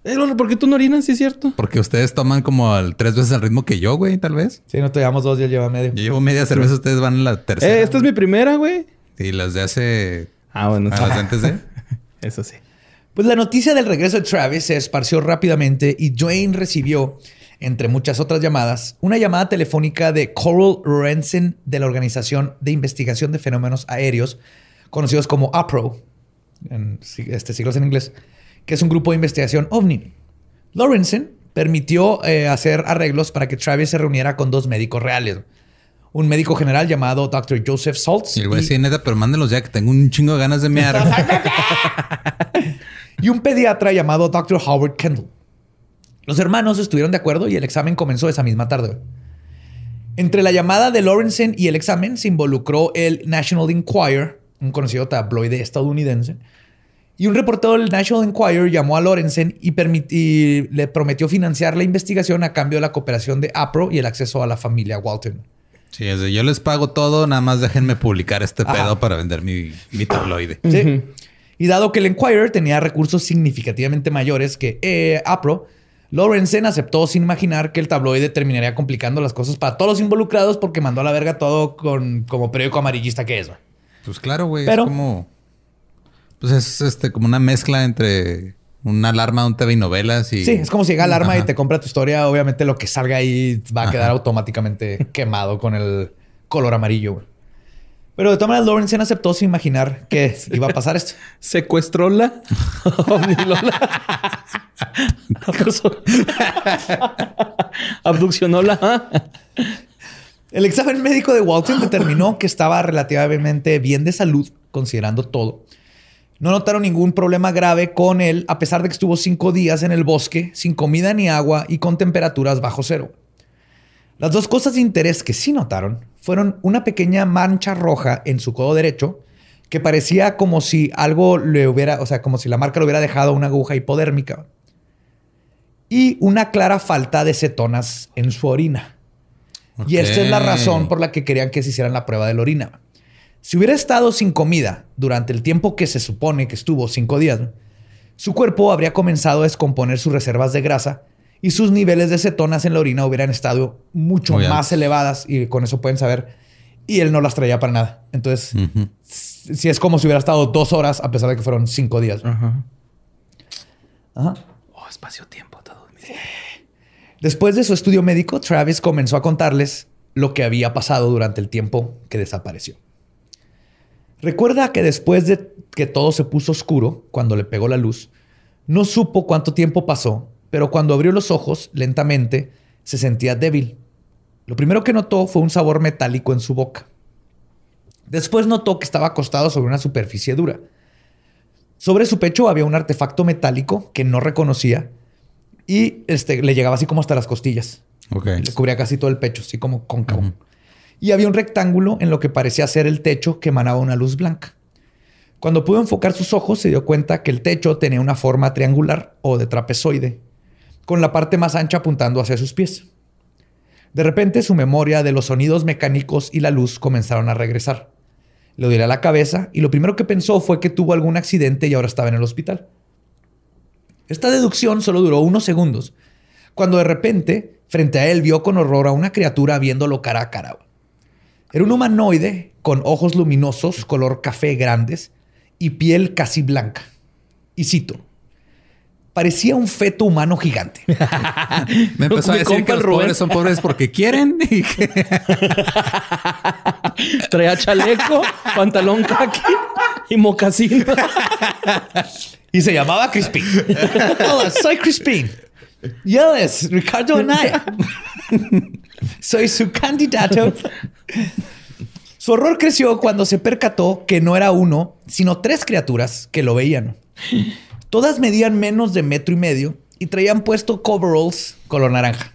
Eh, ¿por qué tú no orinas? Sí, es cierto. Porque ustedes toman como al tres veces el ritmo que yo, güey, tal vez. Sí, no te llevamos dos, ya lleva medio. Yo llevo media cerveza, ustedes van a la tercera. Eh, esta es mi primera, güey. Y las de hace... Ah, bueno. a las de antes de... [laughs] Eso sí. Pues la noticia del regreso de Travis se esparció rápidamente y Dwayne recibió, entre muchas otras llamadas, una llamada telefónica de Coral Lorenzen de la Organización de Investigación de Fenómenos Aéreos, conocidos como APRO, en este, siglos en inglés, que es un grupo de investigación ovni. Lorenzen permitió eh, hacer arreglos para que Travis se reuniera con dos médicos reales. Un médico general llamado Dr. Joseph Saltz Y el güey, sí, neta, pero mándenlos ya que tengo un chingo de ganas de mear. [laughs] y un pediatra llamado Dr. Howard Kendall. Los hermanos estuvieron de acuerdo y el examen comenzó esa misma tarde. Entre la llamada de Lorenzen y el examen se involucró el National Enquirer, un conocido tabloide estadounidense, y un reportero del National Enquirer llamó a Lorenzen y, y le prometió financiar la investigación a cambio de la cooperación de APRO y el acceso a la familia Walton. Sí, es de, yo les pago todo, nada más déjenme publicar este Ajá. pedo para vender mi, mi tabloide. ¿sí? Y dado que el Enquirer tenía recursos significativamente mayores que eh, APRO, Lorenzen aceptó sin imaginar que el tabloide terminaría complicando las cosas para todos los involucrados porque mandó a la verga todo con, como periódico amarillista que es. güey. Pues claro, güey. Pero- Es como... Pues es este como una mezcla entre Una alarma, un TV y novelas y... Sí, es como si llega alarma y Ajá. te compra tu historia. Obviamente lo que salga ahí va a quedar automáticamente [laughs] quemado con el color amarillo. güey. Pero de todas maneras, Lawrence aceptó sin imaginar que iba a pasar esto. [laughs] Secuestró la. [laughs] Abduccionó la. El examen médico de Walton determinó que estaba relativamente bien de salud, considerando todo. No notaron ningún problema grave con él, a pesar de que estuvo cinco días en el bosque, sin comida ni agua y con temperaturas bajo cero. Las dos cosas de interés que sí notaron fueron una pequeña mancha roja en su codo derecho, que parecía como si algo le hubiera, o sea, como si la marca le hubiera dejado una aguja hipodérmica. Y una clara falta de cetonas en su orina. Y esta es la razón por la que querían que se hicieran la prueba de la orina. Si hubiera estado sin comida durante el tiempo que se supone que estuvo, cinco días, su cuerpo habría comenzado a descomponer sus reservas de grasa y sus niveles de cetonas en la orina hubieran estado mucho Muy más elevadas y con eso pueden saber. Y él no las traía para nada. Entonces, si es como si hubiera estado dos horas a pesar de que fueron cinco días. ¿no? Ajá. Ajá. Oh, espacio-tiempo, todo. Después de su estudio médico, Travis comenzó a contarles lo que había pasado durante el tiempo que desapareció. Recuerda que después de que todo se puso oscuro, cuando le pegó la luz, no supo cuánto tiempo pasó, pero cuando abrió los ojos lentamente se sentía débil. Lo primero que notó fue un sabor metálico en su boca. Después notó que estaba acostado sobre una superficie dura. Sobre su pecho había un artefacto metálico que no reconocía y este, le llegaba así como hasta las costillas. Ok. Le cubría casi todo el pecho, así como cóncavo. Y había un rectángulo en lo que parecía ser el techo que emanaba una luz blanca. Cuando pudo enfocar sus ojos, se dio cuenta que el techo tenía una forma triangular o de trapezoide, con la parte más ancha apuntando hacia sus pies. De repente, su memoria de los sonidos mecánicos y la luz comenzaron a regresar. Le dolió la cabeza y lo primero que pensó fue que tuvo algún accidente y ahora estaba en el hospital. Esta deducción solo duró unos segundos, cuando de repente, frente a él, vio con horror a una criatura viéndolo cara a cara. Era un humanoide con ojos luminosos, color café grandes y piel casi blanca. Y cito, parecía un feto humano gigante. [laughs] Me empezó a decir que los Rubén. pobres son pobres porque quieren y que [laughs] Traía chaleco, [laughs] pantalón kaki y mocasín. Y se llamaba Crispin. Hola, soy Crispin. Yes, Ricardo Anaya. [laughs] soy su candidato. Su horror creció cuando se percató que no era uno, sino tres criaturas que lo veían. Todas medían menos de metro y medio y traían puesto coveralls color naranja.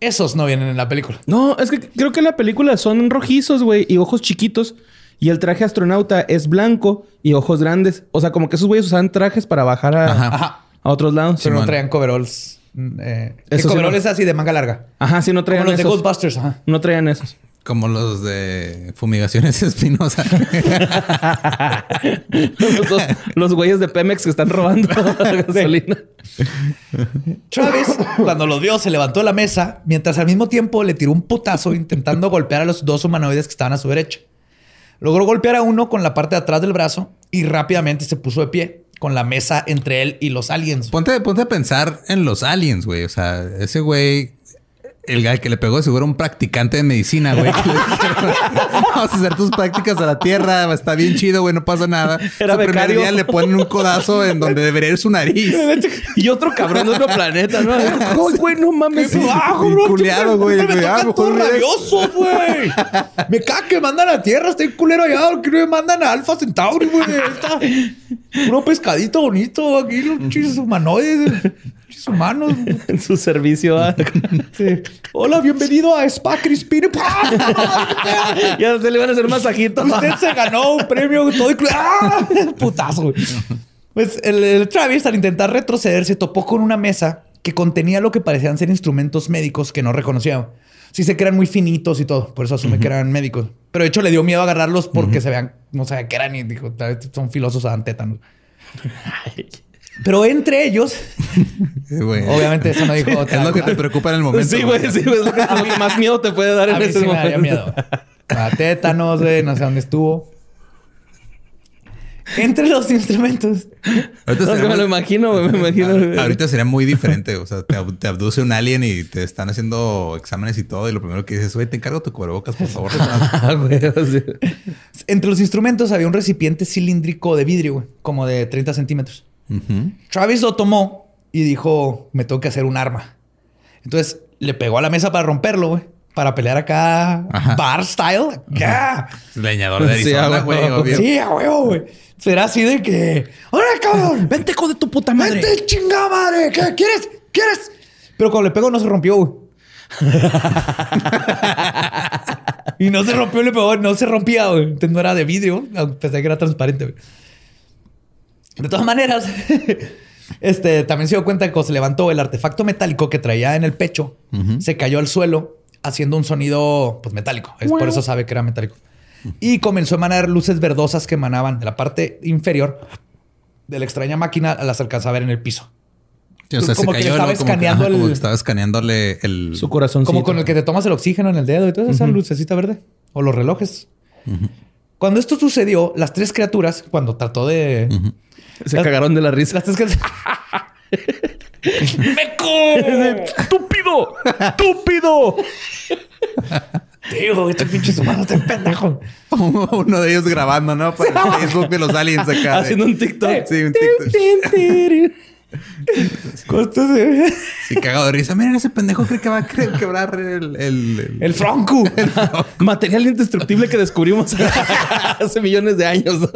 Esos no vienen en la película. No, es que creo que en la película son rojizos, güey, y ojos chiquitos. Y el traje astronauta es blanco y ojos grandes. O sea, como que esos güeyes usaban trajes para bajar a, Ajá. Ajá. a otros lados. Pero no traían coveralls. Eh, el Eso sí coverall no. es así de manga larga. Ajá, sí, no Como traían los de. Ghostbusters. Ajá. No traían esos. como los de fumigaciones [laughs] espinosa. [laughs] los, dos- los güeyes de Pemex que están robando [laughs] gasolina. Travis, cuando los vio, se levantó de la mesa, mientras al mismo tiempo le tiró un putazo intentando golpear a los dos humanoides que estaban a su derecha. Logró golpear a uno con la parte de atrás del brazo y rápidamente se puso de pie, con la mesa entre él y los aliens. ponte, ponte a pensar en los aliens, güey. O sea, ese güey, el guy que le pegó, seguro un practicante de medicina, güey. [laughs] [laughs] Vamos a hacer tus prácticas a la tierra. Está bien chido, güey. No pasa nada. Era Su primer día le ponen un codazo en donde debería ir su nariz. Y otro cabrón de otro planeta, ¿no? [laughs] Ay, güey, no mames. ¡Ah, cabrón! culeado, güey. Me. Ah, rabiosos, güey. Me caga que mandan a tierra. Estoy culero allá. Que me mandan a Alpha Centauri, güey. Está puro pescadito bonito. Aquí los chis humanoides. Chis humanos. [laughs] En su servicio. [laughs] Sí. Hola, bienvenido a Spa Crispin. [laughs] ya se le van a hacer masajito. Usted se ganó un premio todo ¡Ah! Putazo. Pues el, el Travis, al intentar retroceder, se topó con una mesa que contenía lo que parecían ser instrumentos médicos que no reconocía. Sí sé que eran muy finitos y todo, por eso asume que eran médicos. Pero de hecho le dio miedo agarrarlos porque se vean, no sabía qué eran y dijo, "Tal vez son filosos a tétanos. Pero entre ellos, obviamente eso no dijo. Es lo que te preocupa en el momento. Sí, güey, sí, güey, es lo que, más miedo te puede dar A en mí ese sí me daría momento. miedo. A tétanos, güey, no sé dónde estuvo. Entre los instrumentos. Ahorita No, es que sería me lo muy- imagino, güey, me [laughs] imagino. güey. Ahorita sería muy diferente. O sea, te, te abduce un alien y te están haciendo exámenes y todo. Y lo primero que dices, güey, te encargo tu cubrebocas, por favor. [laughs] Ah. Entre los instrumentos había un recipiente cilíndrico de vidrio, güey, como de 30 centímetros. Travis lo tomó y dijo, me tengo que hacer un arma. Entonces le pegó a la mesa para romperlo, güey. Para pelear acá, Ajá. bar style. Acá. Leñador de Arizona, güey. Sí, a huevo, güey. Será así de que, ¡Órale, cabrón! [laughs] Vente, hijo de tu puta madre. ¡Vente, chingada madre! ¿Qué quieres? ¿Quieres? Pero cuando le pegó no se rompió, güey. [laughs] y no se rompió, le pegó, no se rompía, güey. Entonces no era de vidrio, de que era transparente, güey. De todas maneras, [laughs] este también se dio cuenta que cuando se levantó el artefacto metálico que traía en el pecho, se cayó al suelo haciendo un sonido pues metálico. Es por eso sabe que era metálico. Y comenzó a emanar luces verdosas que emanaban de la parte inferior de la extraña máquina, las alcanzaba a ver en el piso. Sí, o sea, Como se que le cayó estaba como, que, escaneando ajá, como el- que estaba escaneándole el... Su corazón. Como con el que te tomas el oxígeno en el dedo y toda esa lucecita verde. O los relojes. Cuando esto sucedió, las tres criaturas, cuando trató de... Se cagaron de la risa. Las tres criaturas... [laughs] ¡Meco! ¡Estúpido! ¡Estúpido! Digo, este pinche humano está pendejo. [laughs] Uno de ellos grabando, ¿no? Para el Facebook de los aliens acá. Haciendo un TikTok. Sí, un TikTok. Costas Sí, cagado de risa. Miren, ese pendejo cree que va a quebrar el... El, el- El Franco. [laughs] Material indestructible que descubrimos [laughs] hace millones de años.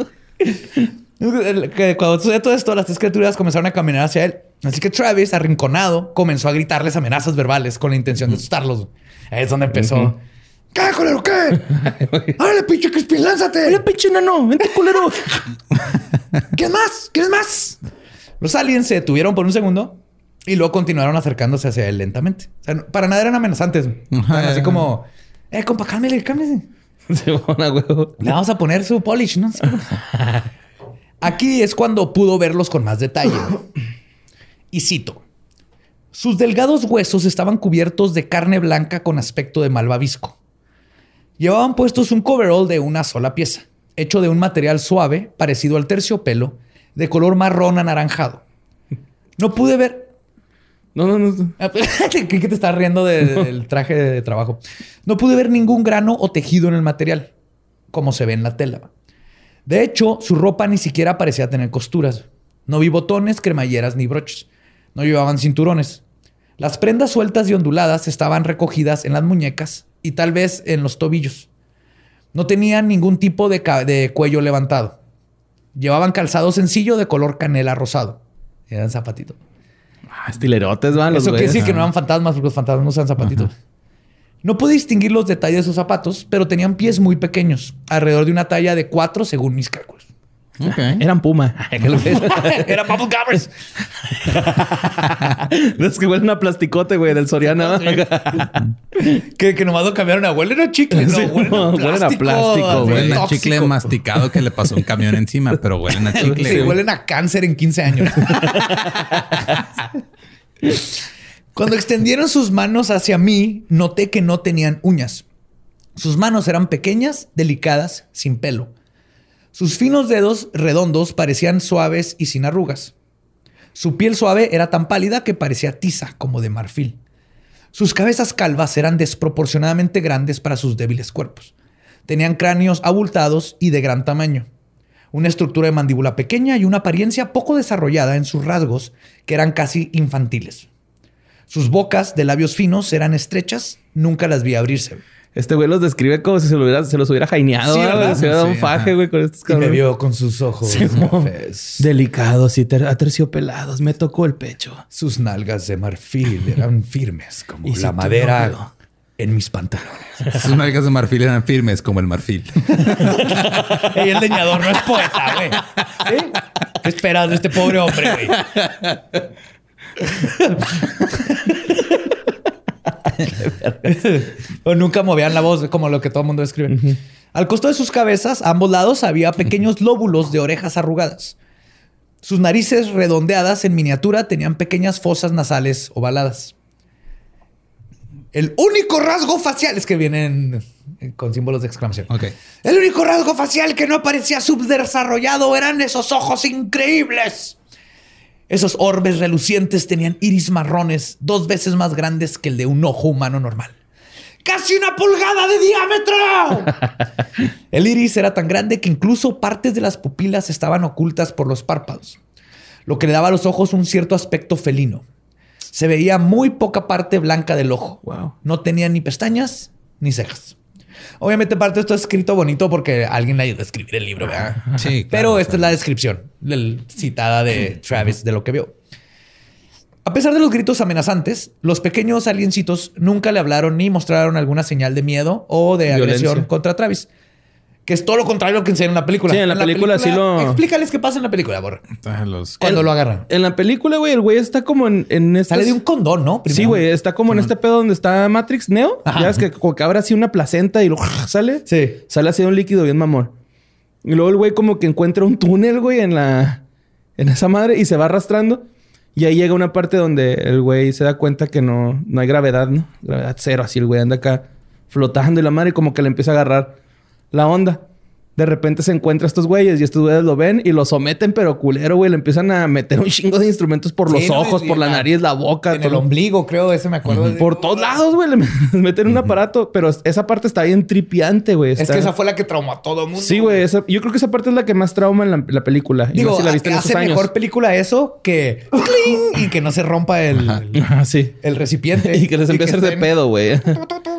Que Cuando sucedió todo esto, las tres criaturas comenzaron a caminar hacia él. Así que Travis, arrinconado, comenzó a gritarles amenazas verbales con la intención de asustarlos. Ahí es donde empezó. ¿Qué, culero? ¿Qué? [laughs] ¡Árale, pinche Crispin, lánzate! ¡Hola, pinche nano! ¡Vente, culero! [laughs] ¿Quieres más? ¿Quieres más? Los aliens se detuvieron por un segundo y luego continuaron acercándose hacia él lentamente. O sea, no- para nada eran amenazantes. [laughs] Estaban así como, eh, compa, cálmele, cálmese. Se van a huevo. Le vamos a poner su polish, ¿no? Aquí es cuando pudo verlos con más detalle. [coughs] Y cito. Sus delgados huesos estaban cubiertos de carne blanca con aspecto de malvavisco. Llevaban puestos un coverall de una sola pieza, hecho de un material suave, parecido al terciopelo, de color marrón anaranjado. No pude ver. No, no, no. Ah, [laughs] Creí que te estás riendo de- del traje de trabajo. No pude ver ningún grano o tejido en el material, como se ve en la tela. De hecho, su ropa ni siquiera parecía tener costuras. No vi botones, cremalleras ni broches. No llevaban cinturones. Las prendas sueltas y onduladas estaban recogidas en las muñecas y tal vez en los tobillos. No tenían ningún tipo de, cuello levantado. Llevaban calzado sencillo de color canela rosado. Eran zapatitos. Ah, estilerotes van los Eso quiere decir que no eran fantasmas porque los fantasmas no usan zapatitos. No pude distinguir los detalles de sus zapatos, pero tenían pies muy pequeños, alrededor de una talla de 4 según mis cálculos. Ok. [laughs] Eran [laughs] puma. Era Bubble Gabbers. Los [laughs] que huelen a plasticote, güey, del Soriana. que, que nomás lo cambiaron a huelen a chicle. No, Sí, huelen a huelen a plástico. Huelen a chicle masticado que le pasó un camión encima, pero huelen a chicle. Sí, huelen a cáncer en 15 años. Cuando extendieron sus manos hacia mí, noté que no tenían uñas. Sus manos eran pequeñas, delicadas, sin pelo. Sus finos dedos redondos parecían suaves y sin arrugas. Su piel suave era tan pálida que parecía tiza, como de marfil. Sus cabezas calvas eran desproporcionadamente grandes para sus débiles cuerpos. Tenían cráneos abultados y de gran tamaño una estructura de mandíbula pequeña y una apariencia poco desarrollada en sus rasgos que eran casi infantiles. Sus bocas de labios finos eran estrechas, nunca las vi abrirse. Este güey los describe como si se, lo hubiera, se los hubiera jaineado. Sí, ¿verdad? ¿verdad? Se hubiera dado un faje, güey, con estos Y me cabrones. vio con sus ojos Sí, cafés. Delicados y ter- aterciopelados. Me tocó el pecho. Sus nalgas de marfil eran firmes como Y la madera en mis pantalones. Sus nalgas de marfil eran firmes como el marfil. [laughs] y el leñador no es poeta, güey. ¿Sí? ¿Qué esperas de este pobre hombre, güey? O nunca movían la voz, como lo que todo el mundo describe. Al costado de sus cabezas, a ambos lados, había pequeños lóbulos de orejas arrugadas. Sus narices redondeadas en miniatura tenían pequeñas fosas nasales ovaladas. El único rasgo facial es que vienen con símbolos de exclamación. El único rasgo facial que no parecía subdesarrollado eran esos ojos increíbles. Esos orbes relucientes tenían iris marrones dos veces más grandes que el de un ojo humano normal. ¡Casi una pulgada de diámetro! [laughs] el iris era tan grande que incluso partes de las pupilas estaban ocultas por los párpados, lo que le daba a los ojos un cierto aspecto felino. Se veía muy poca parte blanca del ojo. Wow. No tenía ni pestañas ni cejas. Obviamente parte de esto es escrito bonito porque alguien le ayudó a escribir el libro, ¿verdad? Sí, claro, Pero esta claro. es la descripción del- citada de Travis de lo que vio. A pesar de los gritos amenazantes, los pequeños aliencitos nunca le hablaron ni mostraron alguna señal de miedo o de Violencia. agresión contra Travis. Que es todo lo contrario a lo que enseñan en la película. Sí, en la película sí lo- Explícales qué pasa en la película, Borre. Los... Cuando El- lo agarran. En la película, güey, el güey está como en, en estas- Sale de un condón, ¿no? Sí, Primero. güey, está como en este pedo donde está Matrix Neo. Ajá. Ya es que como que abre así una placenta y lo [laughs] sale. Sí. Sale así un líquido bien mamón. Y luego el güey como que encuentra un túnel, güey, en la... En esa madre y se va arrastrando. Y ahí llega una parte donde el güey se da cuenta que no, no hay gravedad, ¿no? Gravedad cero. Así el güey anda acá flotando y la madre y como que le empieza a agarrar la onda. De repente se encuentra estos güeyes y estos güeyes lo ven y lo someten, pero culero, güey. Le empiezan a meter un chingo de instrumentos por Sí, los ¿no? ojos, Y- por la y- nariz, la boca. En el ombligo, creo, ese me acuerdo. de- Por todos lados, güey. Le [laughs] meten un aparato. Pero esa parte está bien tripiante, güey. Es que esa fue la que traumó a todo mundo. Sí, güey. esa- Yo creo que esa parte es la que más trauma en la, la película. Y Digo, no sé si la viste en hace esos años. mejor película eso que ¡cling! y que no se rompa el, Ajá, [laughs] sí. el recipiente. [laughs] Y que les empieza a hacer de pedo, güey.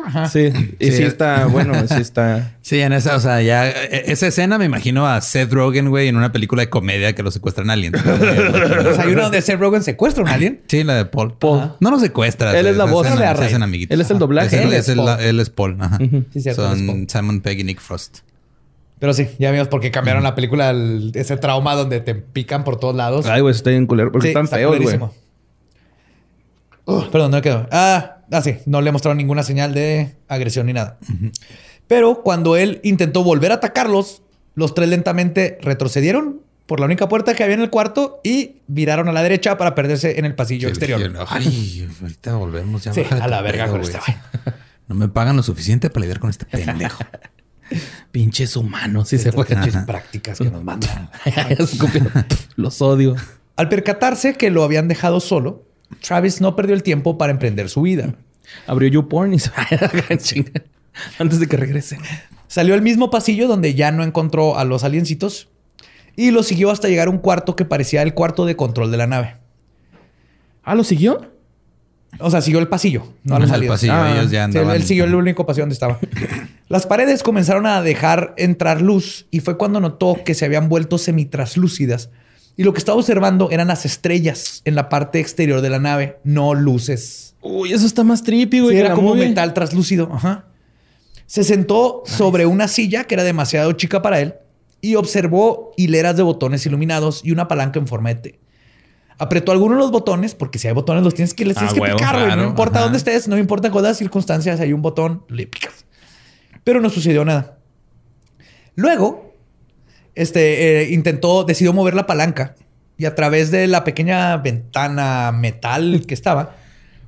Ajá. Sí. Y sí, Sí. está... Bueno, sí está... [laughs] Sí, en esa, o sea, ya e- esa escena me imagino a Seth Rogen, güey, en una película de comedia que lo secuestran. [laughs] O sea, hay una donde Seth Rogen secuestra a un alien. Sí, la de Paul. Paul. No lo secuestra. Él es la voz. hacen amiguitos. Él es el doblaje. Es el- Él es es el- Paul. Él es Paul. Ajá. Sí, cierto, él Son Paul. Simon Pegg y Nick Frost. Pero sí, ya vimos por qué cambiaron la película, el- ese trauma donde te pican por todos lados. Ay, güey, está bien culero. Porque Sí, están está feos, güey. Uh, perdón, no me quedó. Ah, ah, sí. No le mostraron ninguna señal de agresión ni nada. Pero cuando él intentó volver a atacarlos, los tres lentamente retrocedieron por la única puerta que había en el cuarto y viraron a la derecha para perderse en el pasillo Sí, exterior. Ay, ahorita volvemos ya. Sí, a la verga pedo, con este güey. [laughs] No me pagan lo suficiente para lidiar con este pendejo. [laughs] Pinches humanos. Sí se fue. pinches prácticas que nos mandan. [laughs] Los odio. Al percatarse que lo habían dejado solo, Travis no perdió el tiempo para emprender su vida. Abrió YouPorn y se. [laughs] Antes de que regrese. Salió al mismo pasillo donde ya no encontró a los aliencitos y lo siguió hasta llegar a un cuarto que parecía el cuarto de control de la nave. Ah, ¿lo siguió? O sea, siguió el pasillo, no los el pasillo, Ah, ellos ya andaban- él siguió el único pasillo donde estaba. [laughs] Las paredes comenzaron a dejar entrar luz y fue cuando notó que se habían vuelto semitraslúcidas. Y lo que estaba observando eran las estrellas en la parte exterior de la nave, no luces. Uy, eso está más trippy, güey. Sí, era como metal translúcido. Ajá. Se sentó sobre una silla que era demasiado chica para él y observó hileras de botones iluminados y una palanca en forma de T. Apretó algunos de los botones, porque si hay botones los tienes que, les Ah, tienes que huevo, picar, claro, No importa ajá. dónde estés, no importa con las circunstancias, hay un botón, le picas. Pero no sucedió nada. Luego, este, eh, intentó, decidió mover la palanca y a través de la pequeña ventana metal que estaba,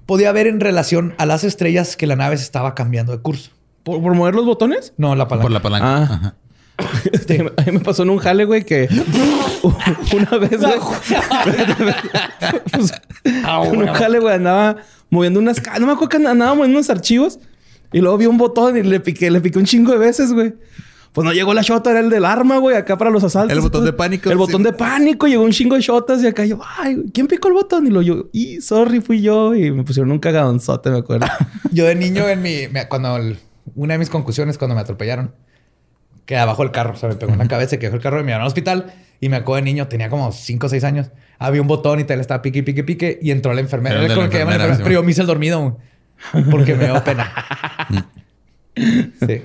podía ver en relación a las estrellas que la nave se estaba cambiando de curso. ¿Por, por mover los botones? No, la palanca. Por la palanca. Ah. Ajá. [laughs] Este, a mí me pasó en un jale, güey, que [laughs] una vez, güey. Pues, [laughs] en un jale, güey, andaba moviendo unas... No me acuerdo que andaba moviendo unos archivos y luego vi un botón y le piqué, le piqué un chingo de veces, güey. Pues no llegó la shota, era el del arma, güey, acá para los asaltos. El botón de pánico, El sí. botón de pánico, llegó un chingo de shotas y acá yo, ay, ¿quién picó el botón? Y lo yo, y sorry, fui yo. Y me pusieron un cagadonzote, me acuerdo. [laughs] Yo de niño en mi... me- Cuando... el- una de mis conclusiones cuando me atropellaron, que abajo el carro, o sea, me pegó en la cabeza y que dejó el carro y me llevaron al hospital. Y me acuerdo de niño, tenía como 5 o 6 años. Había un botón y tal, estaba pique, pique, pique. Y entró la enfermera. Era el que llaman enfermera, Pero yo me hice el dormido. güey, Porque me dio pena. [laughs] sí.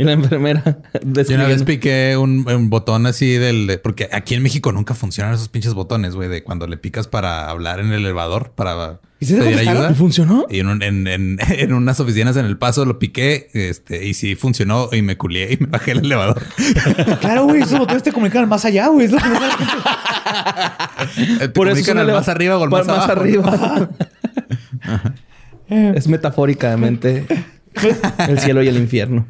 Y la enfermera Yo una vez piqué un, un botón así del... de- porque aquí en México nunca funcionan esos pinches botones, güey, de cuando le picas para hablar en el elevador, para ¿Y sí te pedir ayuda. ¿Y funcionó? Y en, un- en, en- [laughs] en unas oficinas en El Paso lo piqué este, y sí funcionó y me culié y me bajé el elevador. [laughs] Claro, güey. Esos botones te comunican al más allá, güey. Es lo que Por eso comunican al más arriba o al más, más, abajo. arriba. [laughs] Es metafóricamente el cielo y el infierno.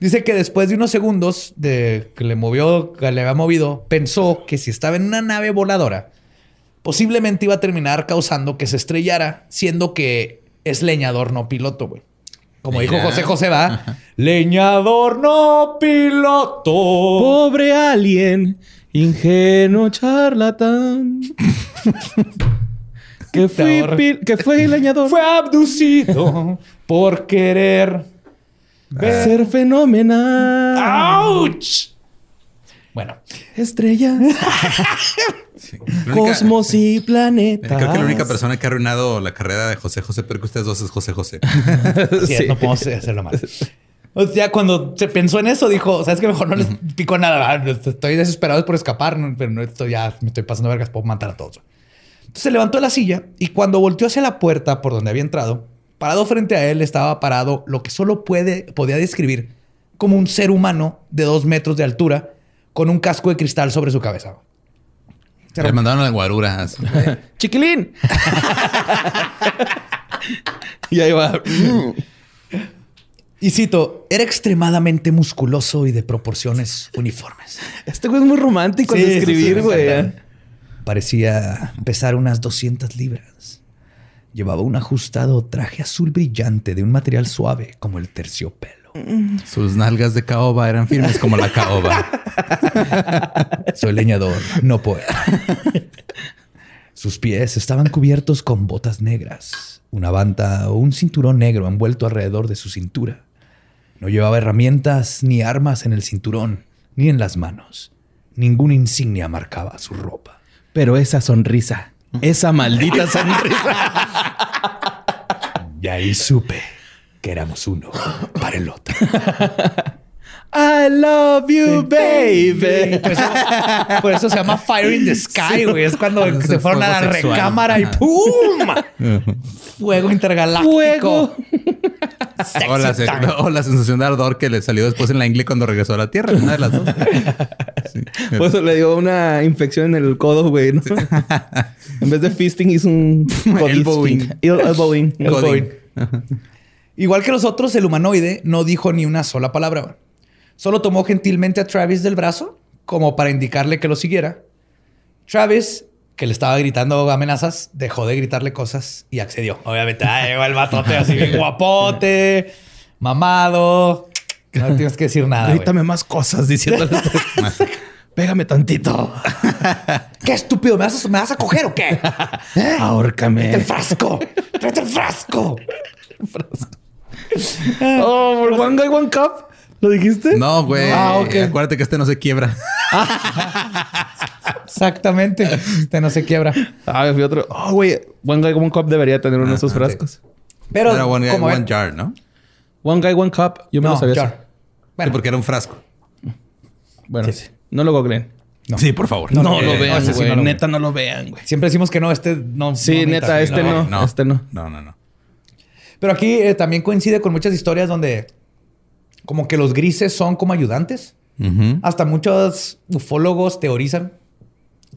Dice que después de unos segundos de que le movió, que le había movido, pensó que si estaba en una nave voladora, posiblemente iba a terminar causando que se estrellara, siendo que es leñador, no piloto, güey. Como dijo. José José, va. Leñador, no piloto. Pobre alien, ingenuo charlatán. [laughs] que fui, que fue leñador. Fue abducido por querer ver. ser fenomenal. ¡Auch! Bueno, Estrellas, [laughs] Sí. Única- cosmos y planetas. Creo que la única persona que ha arruinado la carrera de José José, pero que ustedes dos es José José. [laughs] Sí. no podemos hacerlo mal. O sea, cuando se pensó en eso, dijo, sabes que mejor no les pico nada. ¿verdad? Estoy desesperado por escapar, pero no estoy ya, me estoy pasando vergas, puedo matar a todos. Entonces se levantó de la silla y cuando volteó hacia la puerta por donde había entrado, parado frente a él estaba parado lo que solo puede, podía describir como un ser humano de dos metros de altura con un casco de cristal sobre su cabeza. Le mandaron a la guarura. así. Chiquilín. [laughs] y ahí va. Y cito, era extremadamente musculoso y de proporciones uniformes. Este güey es muy romántico Sí, al escribir, sí, güey. exactamente. Parecía pesar unas 200 libras. Llevaba un ajustado traje azul brillante de un material suave como el terciopelo. Sus nalgas de caoba eran firmes como la caoba. [laughs] Soy leñador, no poeta. Sus pies estaban cubiertos con botas negras, una banda o un cinturón negro envuelto alrededor de su cintura. No llevaba herramientas ni armas en el cinturón, ni en las manos. Ninguna insignia marcaba su ropa. Pero esa sonrisa, esa maldita sonrisa. [laughs] Y ahí supe que éramos uno para el otro. I love you, baby. Por eso, por eso se llama Fire in the Sky, güey. Es cuando Es se fueron a la sexual. recámara y. ¡pum! [laughs] Fuego intergaláctico. Fuego. Sexy O la, se- time. o la sensación de ardor que le salió después en la ingle cuando regresó a la Tierra. Una de las dos. Sí. Por eso le dio una infección en el codo, güey, ¿no? [laughs] en vez de fisting hizo un [laughs] Elbowing. codisting. El- Elbowing. Elbowing. Igual que los otros, el humanoide no dijo ni una sola palabra. Solo tomó gentilmente a Travis del brazo como para indicarle que lo siguiera. Travis, que le estaba gritando amenazas, dejó de gritarle cosas y accedió. Obviamente, ah, llegó el batote así bien [laughs] guapote, mamado. No tienes que decir nada. Grítame más cosas diciéndole. [laughs] Pégame tantito. [laughs] ¿Qué estúpido? ¿Me vas, a, ¿Me vas a coger o qué? Ahórcame. ¡Tráete el frasco! ¡Tráete el frasco! Oh, por One Guy, One Cup. ¿Lo dijiste? No, güey. Ah, ok. Acuérdate que este no se quiebra. [laughs] Exactamente. Este no se quiebra. Ah, fui otro. Oh, güey. One Guy, One Cup debería tener uno de esos Ajá, frascos. Pero Era one, como one jar, ¿no? One Guy, One Cup. Yo me No, lo sabía. jar. Bueno, Sí, porque era un frasco. Bueno, no lo googleen. Sí, por favor. No, no, lo eh, no, vean, sí güey. no lo Neta, no lo vean, güey. siempre decimos que no, este no. Sí, no neta, este no. este no. No, no, no. Pero aquí eh, también coincide con muchas historias donde como que los grises son como ayudantes. Hasta muchos ufólogos teorizan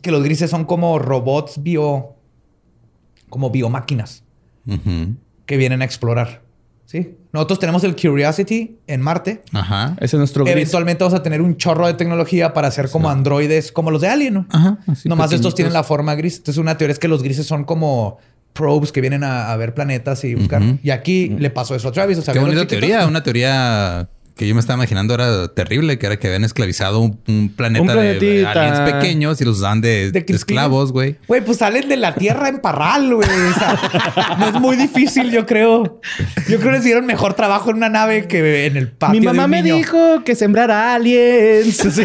que los grises son como robots bio, como biomáquinas que vienen a explorar. ¿Sí? Nosotros tenemos el Curiosity en Marte. Ajá. Ese es nuestro gris. Eventualmente vamos a tener un chorro de tecnología para hacer como androides, como los de Alien, ¿no? Ajá. así Nomás estos pequeñitos. tienen la forma gris. Entonces, una teoría es que los grises son como probes que vienen a, a ver planetas y buscar. Y aquí le pasó eso a Travis. O sea, Qué bonita teoría. Una teoría que yo me estaba imaginando era terrible, que era que habían esclavizado un, un planeta Un de- aliens pequeños y los usaban de, De de esclavos, güey. Güey, pues salen de la tierra en parral, güey. O sea, no es muy difícil, yo creo. Yo creo que hicieron mejor trabajo en una nave que en el patio. Mi de mamá un me niño. dijo que sembrara aliens. Sí.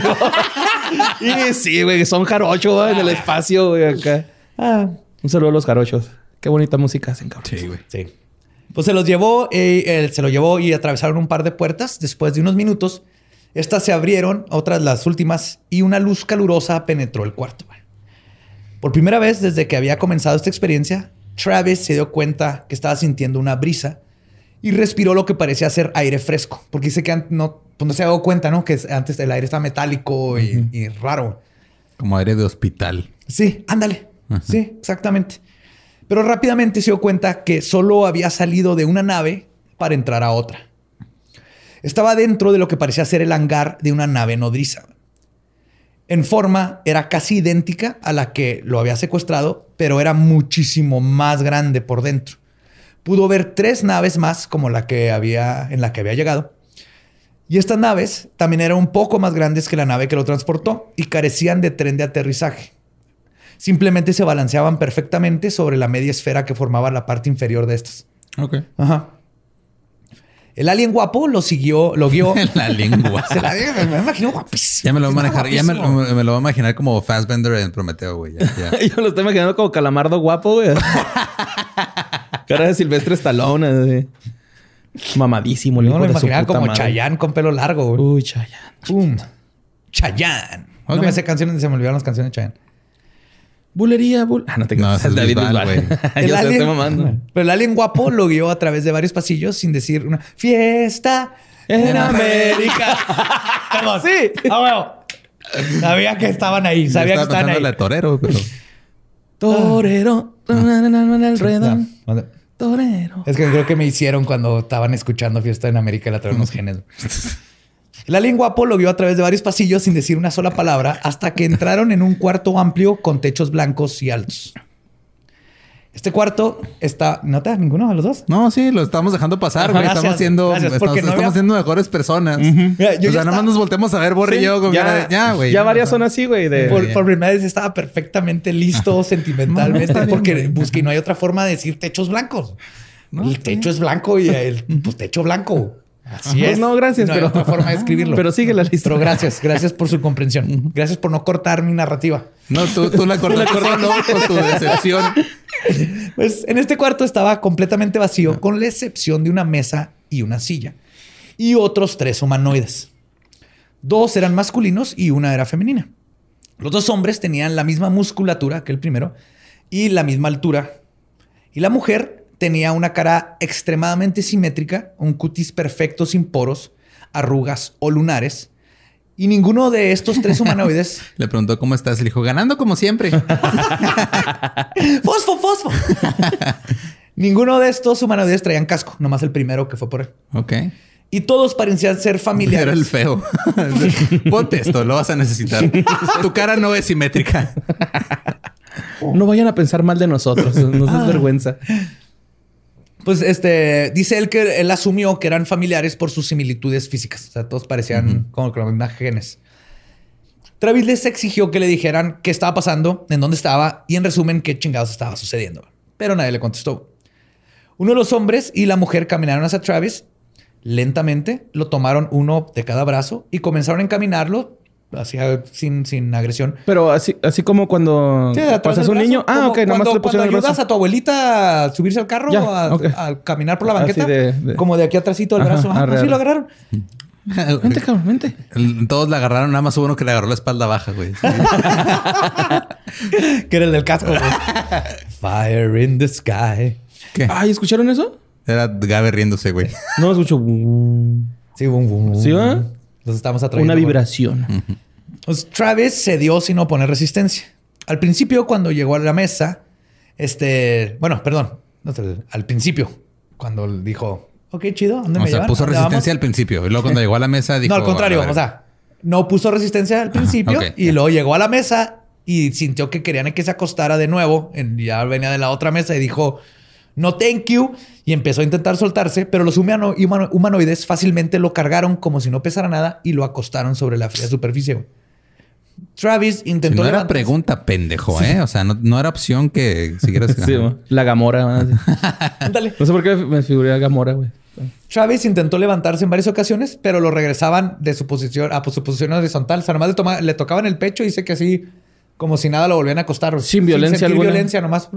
[laughs] y sí, güey, son jarochos en el espacio, güey, acá. Ah, un saludo a los jarochos. Qué bonita música hacen, cabrón. Sí, güey. Sí. Pues se los llevó, eh, él se lo llevó y atravesaron un par de puertas. Después de unos minutos, estas se abrieron, otras las últimas, y una luz calurosa penetró el cuarto. Por primera vez desde que había comenzado esta experiencia, Travis se dio cuenta que estaba sintiendo una brisa y respiró lo que parecía ser aire fresco. Porque dice que no, pues no se había dado cuenta, ¿no? Que antes el aire estaba metálico y, y raro. Como aire de hospital. Sí, ándale. Sí, exactamente. Pero rápidamente se dio cuenta que solo había salido de una nave para entrar a otra. Estaba dentro de lo que parecía ser el hangar de una nave nodriza. En forma era casi idéntica a la que lo había secuestrado, pero era muchísimo más grande por dentro. Pudo ver tres naves más como la que había en la que había llegado. Y estas naves también eran un poco más grandes que la nave que lo transportó y carecían de tren de aterrizaje. Simplemente se balanceaban perfectamente sobre la media esfera que formaba la parte inferior de estas. Ok. Ajá. El alien guapo lo siguió, lo guió. [laughs] la lengua. [laughs] Se la me me imagino guapísimo. Ya me lo voy a manejar. Ya me, lo voy a imaginar como Fassbender en Prometeo, güey. Ya, ya. [laughs] Yo lo estoy imaginando como calamardo guapo, güey. Cara de Silvestre Stallone. así. Mamadísimo. el Yo hijo me su imaginaba como madre. Chayanne con pelo largo. güey. Uy, Chayanne. Pum. Chayanne. No Ok. me sé canciones, se me olvidaron las canciones de Chayanne. Bulería, bul... Ah, no te No, es David Bisbal, [laughs] güey. Yo alien- estoy mamando. Pero el alien guapo lo guió a través de varios pasillos sin decir una fiesta en América. Perdón. Sí. Ah, huevo. Sabía que estaban ahí. Sabía que estaba estaban ahí. de Torero, pero... Torero. Ah, Torero. Es que creo que me hicieron cuando estaban escuchando Fiesta en América y la trajeron unos genes. [laughs] El alien guapo lo vio a través de varios pasillos sin decir una sola palabra hasta que entraron en un cuarto amplio con techos blancos y altos. Este cuarto está... ¿Nota ninguno de los dos? No, sí, lo estamos dejando pasar, Ajá, güey. gracias, Estamos siendo, gracias, estamos, no estamos había- siendo mejores personas. Mira, yo o ya sea, nada más nos volteamos a ver, Borre y yo, como ya, cara de, ya, güey. Ya varias son así, güey. De... Por, por primera vez estaba perfectamente listo [laughs] sentimentalmente No, no, bien, porque busqué y no hay otra forma de decir techos blancos. el techo es blanco y el pues, techo blanco. Así Pues es. no, gracias, No hay pero- otra forma de escribirlo. Pero sigue la lista. Pero gracias, gracias por su comprensión. Gracias por no cortar mi narrativa. No, tú, tú la cortaste [laughs] por tu decepción. Pues en este cuarto estaba completamente vacío, con la excepción de una mesa y una silla. Y otros tres humanoides. Dos eran masculinos y una era femenina. Los dos hombres tenían la misma musculatura que el primero y la misma altura. Y la mujer tenía una cara extremadamente simétrica, un cutis perfecto sin poros, arrugas o lunares. Y ninguno de estos tres [laughs] humanoides Le preguntó cómo estás le dijo, ganando como siempre. [laughs] ¡Fosfo, fosfo! [laughs] Ninguno de estos humanoides traían casco, nomás el primero que fue por él. ok. Y todos parecían ser familiares. Era el feo. Ponte esto, lo vas a necesitar. Tu cara no es simétrica. No vayan a pensar mal de nosotros. Nos Ah. es vergüenza. Pues este dice él que él asumió que eran familiares por sus similitudes físicas. O sea, todos parecían como con los mismos genes. Travis les exigió que le dijeran qué estaba pasando, en dónde estaba y en resumen qué chingados estaba sucediendo. Pero nadie le contestó. Uno de los hombres y la mujer caminaron hacia Travis lentamente, lo tomaron uno de cada brazo y comenzaron a encaminarlo hacia, sin, sin agresión. Pero así, así como cuando Sí, pasas un brazo, niño. Ah, ok, nada más cuando, le pusieron cuando el ayudas brazo. a tu abuelita a subirse al carro Ya, a, caminar por la Así banqueta, de- de- como de aquí atrásito del Ajá, brazo. Ajá, arre, así arre. lo agarraron. [laughs] Vente, cabrón, vente. El- Todos la agarraron, nada más hubo uno que le agarró la espalda baja, güey. [laughs] [laughs] que era el del casco. güey. Fire in the sky. ¿Qué? Ay, ¿escucharon eso? Era Gabe riéndose, güey. No escucho. Sí, bum, bum, bum. ¿Sí, va? Los estamos atrayendo. Una vibración. Pues Travis cedió sin oponer resistencia. Al principio, cuando llegó a la mesa, este, bueno, perdón, no al principio, cuando dijo, ok, chido, ¿a ¿dónde O me sea, llevan? puso ¿A dónde vamos?" resistencia al principio. Y luego cuando llegó a la mesa dijo... no, al contrario, o sea, no puso resistencia al principio y ya. luego llegó a la mesa y sintió que querían que se acostara de nuevo. En- ya venía de la otra mesa y dijo, no, thank you. Y empezó a intentar soltarse, pero los humano- humano- humanoides fácilmente lo cargaron como si no pesara nada y lo acostaron sobre la fría superficie. güey. Travis Si intentó no era levantarse- pregunta, pendejo, ¿eh? O sea, no, no era opción que siguieras... [laughs] Sí, la Gamora. ¿no? [laughs] Ándale. No sé por qué me figuré a Gamora, güey. Travis intentó levantarse en varias ocasiones, pero lo regresaban de su posición a su posición horizontal. O sea, nomás le, toma- le tocaban el pecho y dice que así, como si nada, lo volvían a acostar. Sin violencia alguna. violencia, nomás.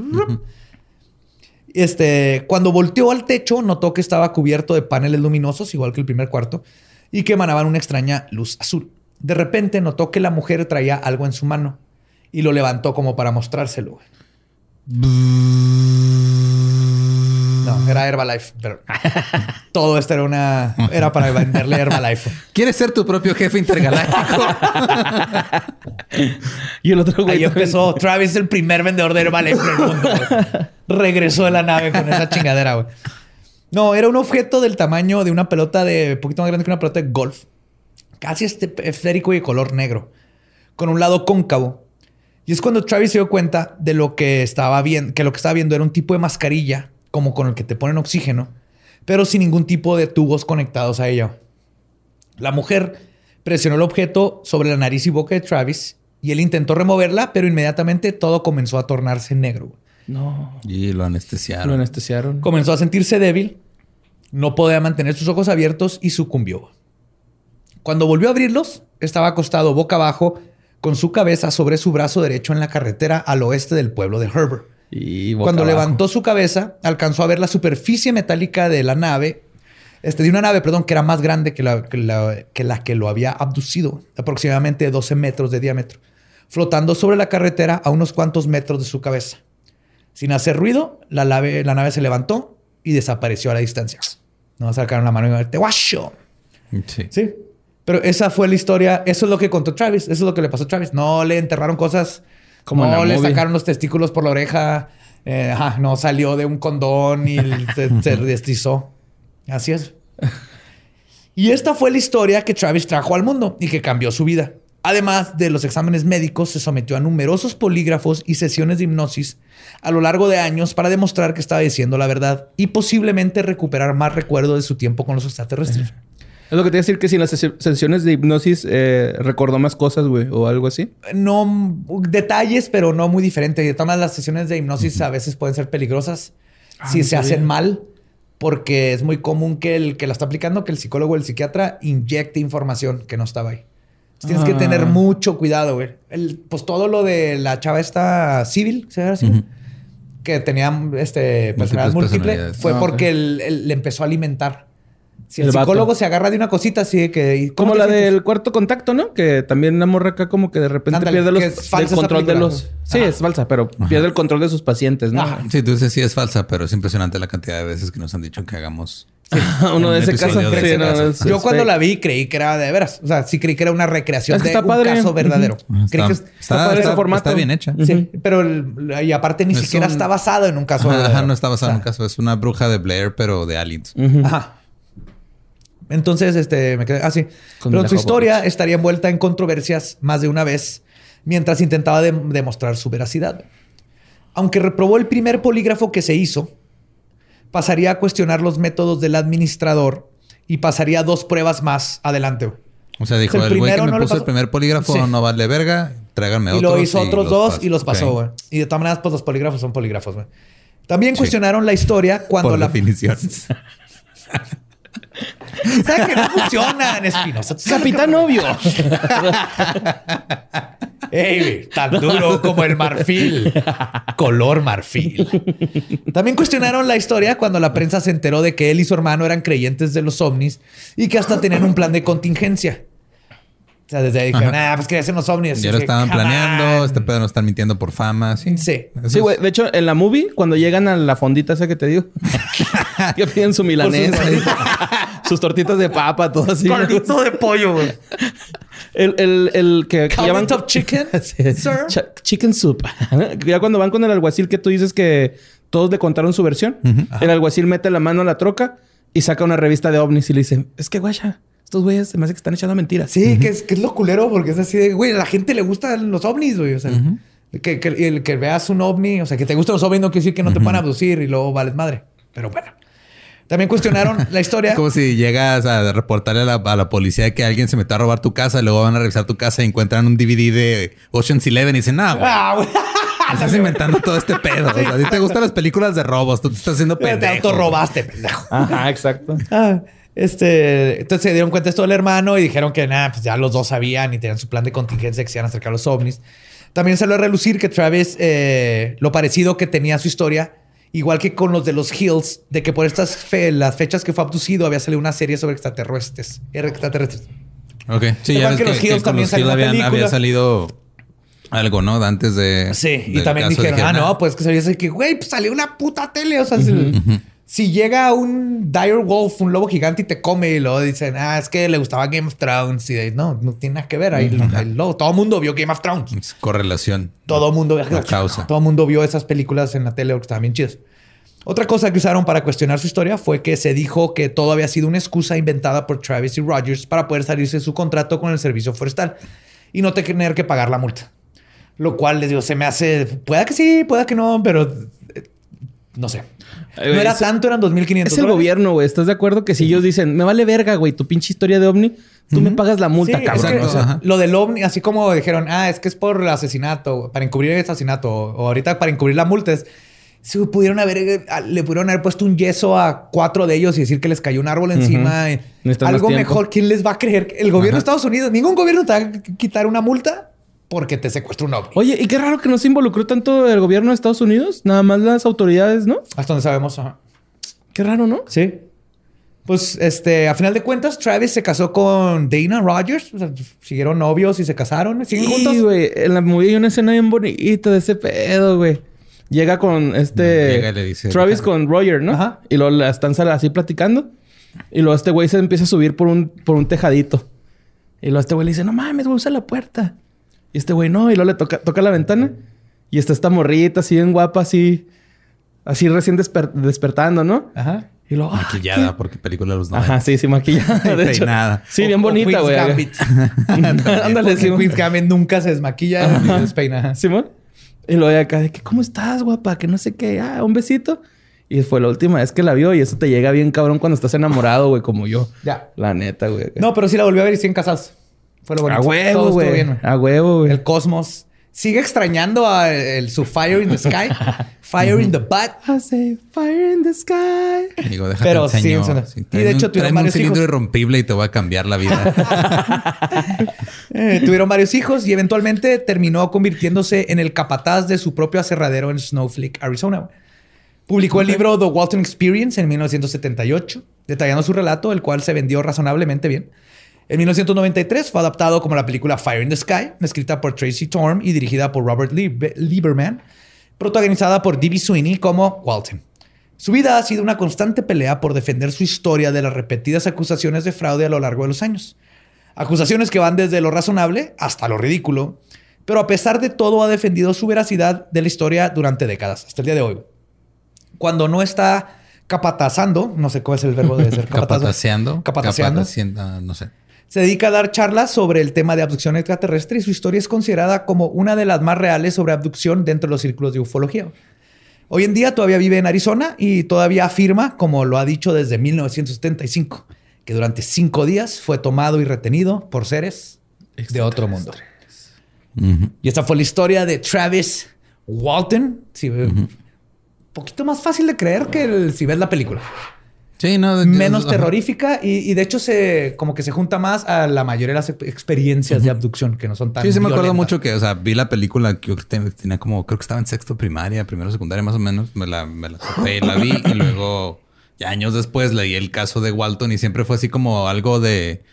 Este, cuando volteó al techo, notó que estaba cubierto de paneles luminosos, igual que el primer cuarto, y que emanaban una extraña luz azul. De repente notó que la mujer traía algo en su mano y lo levantó como para mostrárselo. Era Herbalife, pero todo esto era una era para venderle Herbalife. ¿Quieres ser tu propio jefe intergaláctico? Y el otro güey. Ahí también- empezó Travis, el primer vendedor de Herbalife en el mundo. güey. Regresó de la nave con esa chingadera, güey. No, era un objeto del tamaño de una pelota de poquito más grande que una pelota de golf. Casi este esférico y de color negro. Con un lado cóncavo. Y es cuando Travis se dio cuenta de lo que estaba viendo, que lo que estaba viendo era un tipo de mascarilla, como con el que te ponen oxígeno, pero sin ningún tipo de tubos conectados a ella. La mujer presionó el objeto sobre la nariz y boca de Travis y él intentó removerla, pero inmediatamente todo comenzó a tornarse negro. No. y lo anestesiaron. Lo anestesiaron. Comenzó a sentirse débil, no podía mantener sus ojos abiertos y sucumbió. Cuando volvió a abrirlos, estaba acostado boca abajo con su cabeza sobre su brazo derecho en la carretera al oeste del pueblo de Herbert. Y Cuando abajo. levantó su cabeza, alcanzó a ver la superficie metálica de la nave, este, de una nave, perdón, que era más grande que la que, la, que la que lo había abducido, aproximadamente 12 metros de diámetro, flotando sobre la carretera a unos cuantos metros de su cabeza. Sin hacer ruido, la nave, la nave se levantó y desapareció a la distancia. No sacaron la mano y te guacho. Sí. Sí. Pero esa fue la historia. Eso es lo que contó Travis. Eso es lo que le pasó a Travis. No le enterraron cosas. Como no le movie. sacaron los testículos por la oreja. Eh, ajá, no salió de un condón y [laughs] se, se. Así es. Y esta fue la historia que Travis trajo al mundo y que cambió su vida. Además de los exámenes médicos, se sometió a numerosos polígrafos y sesiones de hipnosis a lo largo de años para demostrar que estaba diciendo la verdad y posiblemente recuperar más recuerdo de su tiempo con los extraterrestres. Es lo que te iba a decir que si en las sesi- sesiones de hipnosis eh, recordó más cosas, güey, o algo así. No detalles, pero no muy diferente. De todas maneras, las sesiones de hipnosis a veces pueden ser peligrosas si no se sabía. hacen mal, porque es muy común que el que la está aplicando, que el psicólogo o el psiquiatra inyecte información que no estaba ahí. Entonces, Tienes que Ah. tener mucho cuidado, güey. El- Pues todo lo de la chava esta civil, ¿se así? Que tenía este, personalidad múltiple, fue Ah, porque él, él le empezó a alimentar. Si el, El vato. psicólogo se agarra de una cosita así de que... ¿y cómo Como la sientes? del cuarto contacto, ¿no? Que también la morra acá como que de repente Ándale, pierde los, que es falsa el control de los... Sí, Ajá. es falsa, pero pierde el control de sus pacientes, ¿no? Ajá. Sí, tú dices sí es falsa, pero es impresionante la cantidad de veces que nos han dicho que hagamos. [laughs] Uno de ese caso. de sí, ese no, caso. es- Yo es cuando fake. la vi creí que era de veras. O sea, sí creí que era una recreación Es que de un padre. caso verdadero. Está, Creí que es- está- padre ese formato. está bien hecha. Sí, pero el- y aparte ni Es siquiera un- está basado en un caso Ajá, verdadero. ajá, no está basado en un caso. Es una bruja de Blair, pero de aliens. Ajá. Entonces, este, me quedé así. Con Pero su historia estaría envuelta en controversias más de una vez mientras intentaba de- demostrar su veracidad. Aunque reprobó el primer polígrafo que se hizo, pasaría a cuestionar los métodos del administrador y pasaría dos pruebas más adelante. O sea, dijo, El el, güey que primero me no puso el primer polígrafo Sí. no vale verga. Tráiganme Y otros. lo hizo otros dos paso. y los pasó, güey. Y de todas maneras, pues los polígrafos son polígrafos, güey. También Sí. cuestionaron la historia cuando Por la... definición. [laughs] ¿Sabes que no funcionan, Espinosa? Capitán Obvio. Ey, tan duro como el marfil. Color marfil. También cuestionaron la historia cuando la prensa se enteró de que él y su hermano eran creyentes de los ovnis y que hasta tenían un plan de contingencia. O sea, desde ahí dijeron, ah, pues que hacen los ovnis. Ya lo estaban "Come planeando. on". Este pedo no están mintiendo por fama. Sí. Sí. Eso Sí, güey. De hecho, en la movie, cuando llegan a la fondita esa que te digo, [laughs] que piden su milanesa, [laughs] sus tortitas de papa, todo así. Caldito de pollo, güey. El, el, el que, Caldito of chicken, [laughs] Sí. sir. Ch- chicken soup. ya cuando van con el alguacil que tú dices que todos le contaron su versión, el alguacil mete la mano a la troca y saca una revista de ovnis y le dice, es que guacha, estos güeyes se me hace que están echando mentiras. Sí, que, es, que es lo culero porque es así de, güey, a la gente le gustan los ovnis, güey. O sea, que, que el que veas un ovni, o sea, que te gustan los ovnis no quiere decir que no te puedan abducir y luego vales madre. Pero bueno. También cuestionaron la historia. [laughs] Es como si llegas a reportarle a la, a la policía que alguien se metió a robar tu casa y luego van a revisar tu casa y encuentran un DVD de Ocean's Eleven y dicen, no, güey, Ah, güey. estás inventando todo este pedo. O sea, a ti te gustan las películas de robos, tú te estás haciendo [laughs] Te pendejo. autorrobaste, pendejo. Ajá, exacto. Ah, este, entonces se dieron cuenta esto del hermano y dijeron que nada, pues ya los dos sabían y tenían su plan de contingencia que se iban a acercar a los ovnis. También salió a relucir que Travis, eh, lo parecido que tenía su historia, igual que con los de los Hills, de que por estas fe- las fechas que fue abducido había salido una serie sobre extraterrestres. Extraterrestres. Ok. Sí, ya ves que que, los que Hills con también salió habían- había salido algo, ¿no? Antes de. Sí, y también dijeron, ah, no, pues que dice que, güey, pues salió una puta tele. O sea, se- Si llega un dire wolf, un lobo gigante y te come y luego dicen, ah, es que le gustaba Game of Thrones. Y de- no, no tiene nada que ver. Ahí, el lobo- todo el mundo vio Game of Thrones. Es correlación. Todo el mundo, La causa. todo mundo vio esas películas en la tele que estaban bien chidas. Otra cosa que usaron para cuestionar su historia fue que se dijo que todo había sido una excusa inventada por Travis y Rogers para poder salirse de su contrato con el servicio forestal y no tener que pagar la multa. Lo cual les digo, se me hace, pueda que sí, pueda que no, pero eh, no sé. Ay, No era es- tanto, eran 2.500 Es el gobierno, güey. ¿Estás de acuerdo que si ellos dicen, me vale verga, güey, tu pinche historia de ovni, tú me pagas la multa, Sí, es cabrón? que Exacto, O sea, ajá. Lo del ovni, así como dijeron, ah, es que es por el asesinato, para encubrir el asesinato, o ahorita para encubrir la multa, es, si pudieron haber, eh, le pudieron haber puesto un yeso a cuatro de ellos y decir que les cayó un árbol encima. eh, Necesitan Algo mejor, ¿quién les va a creer? El gobierno de Estados Unidos, ningún gobierno te va a quitar una multa porque te secuestra un ovni. Oye, y qué raro que no se involucró tanto el gobierno de Estados Unidos, nada más las autoridades, ¿no? Hasta donde sabemos. ajá. Qué raro, ¿no? Sí. Pues, este, a final de cuentas, Travis se casó con Dana Rogers. O sea, siguieron novios y se casaron. ¿Siguen juntos? Sí, güey. En la movie hay una escena bien bonita de ese pedo, güey. Llega con este... Llega y le dice, Travis "Deja- con Roger, ¿no? Ajá. Y luego la están sal- así platicando. Y luego este güey se empieza a subir por un, por un tejadito. Y luego este güey le dice, no mames, güey, usa la puerta. Y este güey, no. Y luego le toca, toca la ventana. Y está esta morrita así bien guapa, así... Así recién desper- despertando, ¿no? Ajá. Y luego... ah, Maquillada, porque película de los ¿qué? Ajá, 90. sí, sí, maquillada. [laughs] de hecho. Peinada. Sí, bien O- bonita, güey. [laughs] Ándale, sí. Queen's Gambit nunca se desmaquilla ni se despeina. Simón. Y luego de acá de que, ¿cómo estás, guapa? Que no sé qué. Ah, un besito. Y fue la última vez que la vio y eso te llega bien cabrón cuando estás enamorado, güey, como yo. Ya. La neta, güey. No, pero sí la volvió a ver y siguen casados. Fue lo bonito. a huevo, güey. A huevo, güey. El cosmos. Sigue extrañando a el, su Fire in the Sky. [laughs] Fire in the Butt. I say fire in the sky. Digo, déjate Pero sí, Sí, y de hecho un- tuvieron tráeme un varios cilindro hijos. irrompible y te voy a cambiar la vida. [laughs] Eh, tuvieron varios hijos y eventualmente terminó convirtiéndose en el capataz de su propio aserradero en Snowflake, Arizona. Publicó el libro The Walton Experience en 1978, detallando su relato, el cual se vendió razonablemente bien. En 1993 fue adaptado como la película Fire in the Sky, escrita por Tracy Torm y dirigida por Robert Lieb- Lieberman, protagonizada por D.B. Sweeney como Walton. Su vida ha sido una constante pelea por defender su historia de las repetidas acusaciones de fraude a lo largo de los años. Acusaciones que van desde lo razonable hasta lo ridículo, pero a pesar de todo ha defendido su veracidad de la historia durante décadas, hasta el día de hoy. Cuando no está capatazando, no sé cuál es el verbo de ser [laughs] capataz. Capataceando. Capataceando. Capataciendo, ah, no sé. Se dedica a dar charlas sobre el tema de abducción extraterrestre y su historia es considerada como una de las más reales sobre abducción dentro de los círculos de ufología. Hoy en día todavía vive en Arizona y todavía afirma, como lo ha dicho desde 1975, que durante cinco días fue tomado y retenido por seres de otro mundo. Y esta fue la historia de Travis Walton. Sí, Un poquito más fácil de creer que el- si ves la película. Sí, no. de- Menos terrorífica y, y de hecho se como que se junta más a la mayoría de las ex- experiencias de abducción que no son tan Sí, sí me acuerdo violentas. mucho que, o sea, vi la película que tenía como, creo que estaba en sexto primaria, primero secundaria más o menos. Me la, me la topé, la vi y [laughs] luego, ya años después, leí el caso de Walton y siempre fue así como algo de,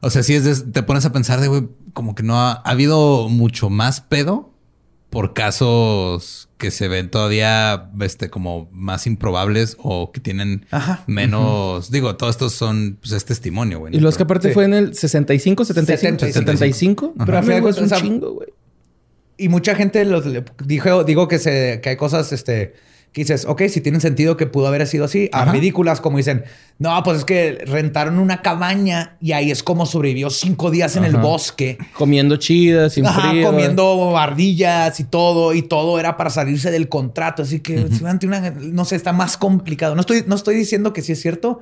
o sea, sí es de- te pones a pensar de, güey, como que no ha, ha habido mucho más pedo por casos que se ven todavía, este, como más improbables o que tienen Ajá. menos, digo, todos estos son, pues es testimonio, güey. Y los que aparte Sí. fue en el 65, 75, 75. 75. Pero de es un o sea, chingo, güey. Y mucha gente los, le- dijo, digo que, se, que hay cosas este, que dices, ok, si tienen sentido que pudo haber sido así, a Ajá. ridículas, como dicen, no, pues es que rentaron una cabaña y ahí es como sobrevivió cinco días en el bosque. Comiendo chidas, sin Ajá, frío. comiendo ardillas y todo, y todo era para salirse del contrato. Así que, una, no sé, está más complicado. No estoy, no estoy diciendo que sí es cierto,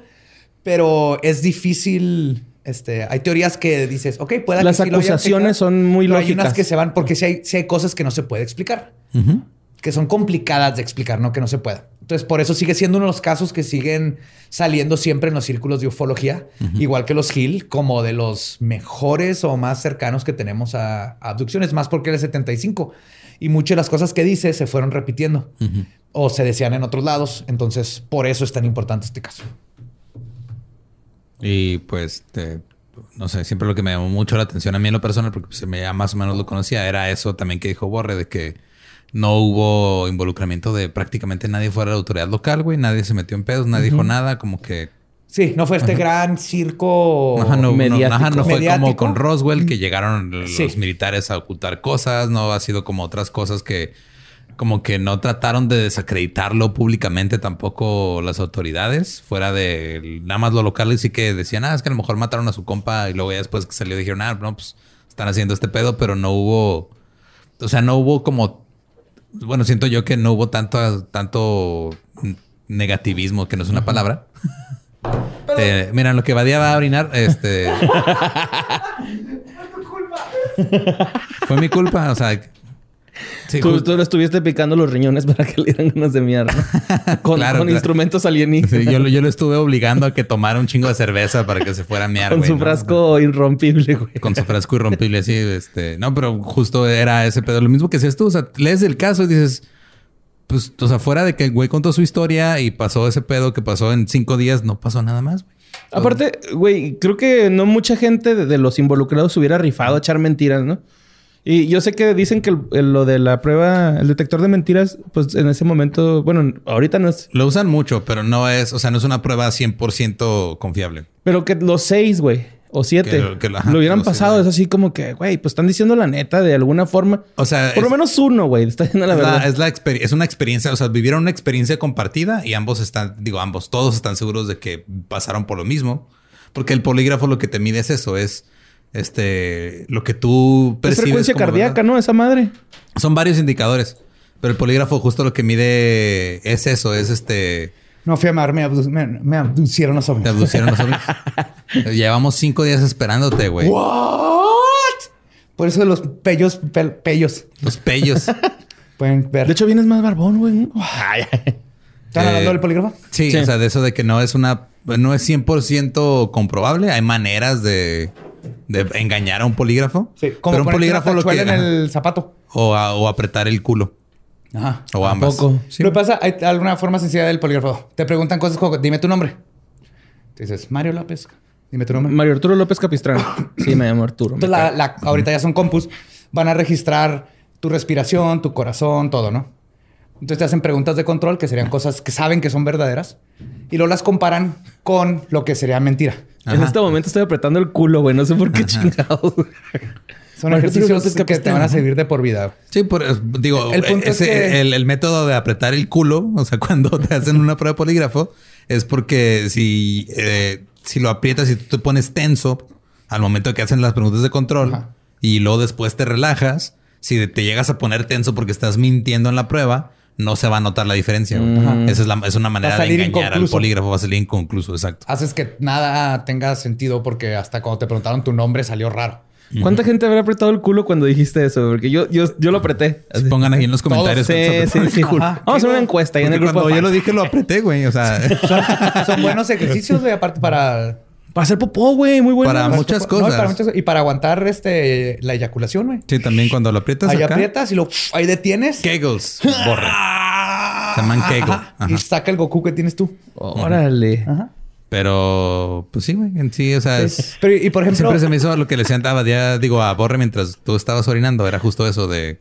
pero es difícil. Este, hay teorías que dices, ok, puede Las que sí lo hayan acusaciones son muy pero Hay unas lógicas. que se van porque sí hay, sí hay cosas que no se puede explicar. Que son complicadas de explicar, no que no se pueda. Entonces, por eso sigue siendo uno de los casos que siguen saliendo siempre en los círculos de ufología, igual que los Hill, como de los mejores o más cercanos que tenemos a, a abducciones, más porque era el 75. Y muchas de las cosas que dice se fueron repitiendo o se decían en otros lados. Entonces, por eso es tan importante este caso. Y pues, te- no sé, siempre lo que me llamó mucho la atención a mí en lo personal, porque pues, me ya más o menos lo conocía, era eso también que dijo Borre, de que No hubo involucramiento de prácticamente nadie fuera de la autoridad local, güey. Nadie se metió en pedos, nadie dijo nada, como que... Sí, no fue este gran circo Ajá, no, no- mediático. ajá, no fue Mediático. como con Roswell que llegaron los Sí. militares a ocultar cosas. No ha sido como otras cosas que como que no trataron de desacreditarlo públicamente tampoco las autoridades. Fuera de nada más lo local y sí que decían, ah, es que a lo mejor mataron a su compa y luego ya después que salió dijeron, ah, no, pues están haciendo este pedo, pero no hubo, o sea, no hubo como, bueno, siento yo que no hubo tanto, tanto negativismo, que no es una palabra. Eh, mira, en lo que Badía va a orinar, este. [laughs] Fue mi culpa, o sea. Sí, Tú, tú le estuviste picando los riñones para que le dieran ganas de mierda. [laughs] Con, Claro, con claro. instrumentos alienígenas. sí, yo, lo- yo lo estuve obligando a que tomara un chingo de cerveza para que se fuera a [laughs] mear, con su ¿no? frasco irrompible, güey. Con su frasco irrompible, así, este. No, pero justo era ese pedo. Lo mismo que hacías tú, o sea, lees el caso y dices. Pues, o sea, fuera de que el güey contó su historia y pasó ese pedo que pasó en cinco días, no pasó nada más, güey. Aparte, güey, creo que no mucha gente de, los involucrados se hubiera rifado a echar mentiras, ¿no? Y yo sé que dicen que el- el- lo de la prueba, el detector de mentiras, pues en ese momento, bueno, ahorita no es, Lo usan mucho, pero no es, o sea, no es una prueba 100% confiable. pero que los seis, güey, o siete, Que lo, hubieran seis, pasado. es así como que, güey, pues están diciendo la neta de alguna forma. O sea, Por lo menos uno, güey, está diciendo la es, verdad. la, es, la es una experiencia, o sea, vivieron una experiencia compartida y ambos están, digo, ambos, todos están seguros de que pasaron por lo mismo. Porque el polígrafo lo que te mide es eso, es este, lo que tú es percibes. frecuencia como cardíaca, verdad. ¿no? Esa madre. Son varios indicadores, pero el polígrafo justo lo que mide es eso, es este, No fui a amar, me, abdu- me, me abducieron los te ovnis. abducieron los ovnis. [laughs] Llevamos cinco días esperándote, güey. ¿What? Por eso los pellos, pel- pellos. Los pellos. [laughs] Pueden ver. De hecho, vienes más barbón, güey. ¿Están hablando eh, del polígrafo? Sí, Sí. o sea, de eso de que no es una, no es 100% comprobable. Hay maneras de, de engañar a un polígrafo. Sí. Como pero un polígrafo lo que en el zapato. o, a- o apretar el culo Ajá. o ¿A ambas. poco? Sí. Lo que pasa, hay alguna forma sencilla del polígrafo. Te preguntan cosas como, dime tu nombre. Te dices, Mario López. Dime tu nombre. Mario Arturo López Capistrán. [coughs] Sí, me llamo Arturo. Entonces, la, cae. la- ahorita ya son compus. Van a registrar tu respiración, tu corazón, todo, ¿no? Entonces te hacen preguntas de control que serían cosas que saben que son verdaderas y luego las comparan con lo que sería mentira. En este momento estoy apretando el culo, güey. No sé por qué chingados. Son ejercicios que te van a servir de por vida. Sí, por- digo, El punto es que- el, el método de apretar el culo, o sea, [laughs] cuando te hacen una prueba de polígrafo, es porque si, eh, si lo aprietas y tú te pones tenso al momento que hacen las preguntas de control Ajá. y luego después te relajas, si te llegas a poner tenso porque estás mintiendo en la prueba, no se va a notar la diferencia. Esa es, la- es una manera de engañar al polígrafo, va a salir inconcluso, exacto. Haces que nada tenga sentido porque hasta cuando te preguntaron tu nombre salió raro. ¿Cuánta gente habrá apretado el culo cuando dijiste eso? Porque yo, yo, yo lo apreté. Así. Pongan ahí en los comentarios. Sí, sí, sí. Vamos a hacer una encuesta ahí en Porque el grupo. cuando de yo lo dije lo apreté, güey. O sea, [laughs] Son, son buenos ejercicios, güey, aparte para... Para hacer popó, güey. Muy bueno. Para muchas cosas. para muchas- y para aguantar este, la eyaculación, güey. sí, también cuando lo aprietas Ahí acá. aprietas y lo ahí detienes. Kegels. Borra. Se llaman Kegel. Ajá. Y saca el Goku que tienes tú. Órale. Ajá. Pero, pues sí, güey. En sí, o sea, es- Pero, y por ejemplo, siempre se me hizo lo que le decían a ya digo, a Borre mientras tú estabas orinando. Era justo eso de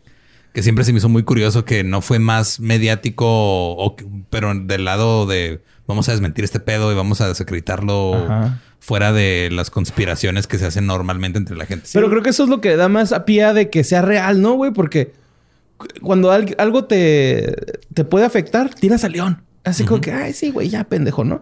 que siempre se me hizo muy curioso que no fue más mediático, o, pero del lado de vamos a desmentir este pedo y vamos a desacreditarlo Ajá. Fuera de las conspiraciones que se hacen normalmente entre la gente. Pero creo que eso es lo que da más a pie de que sea real, ¿no, güey? Porque cu- cuando al- algo te, te puede afectar, tiras al león. Así como que, ay, sí, güey, ya pendejo, ¿no?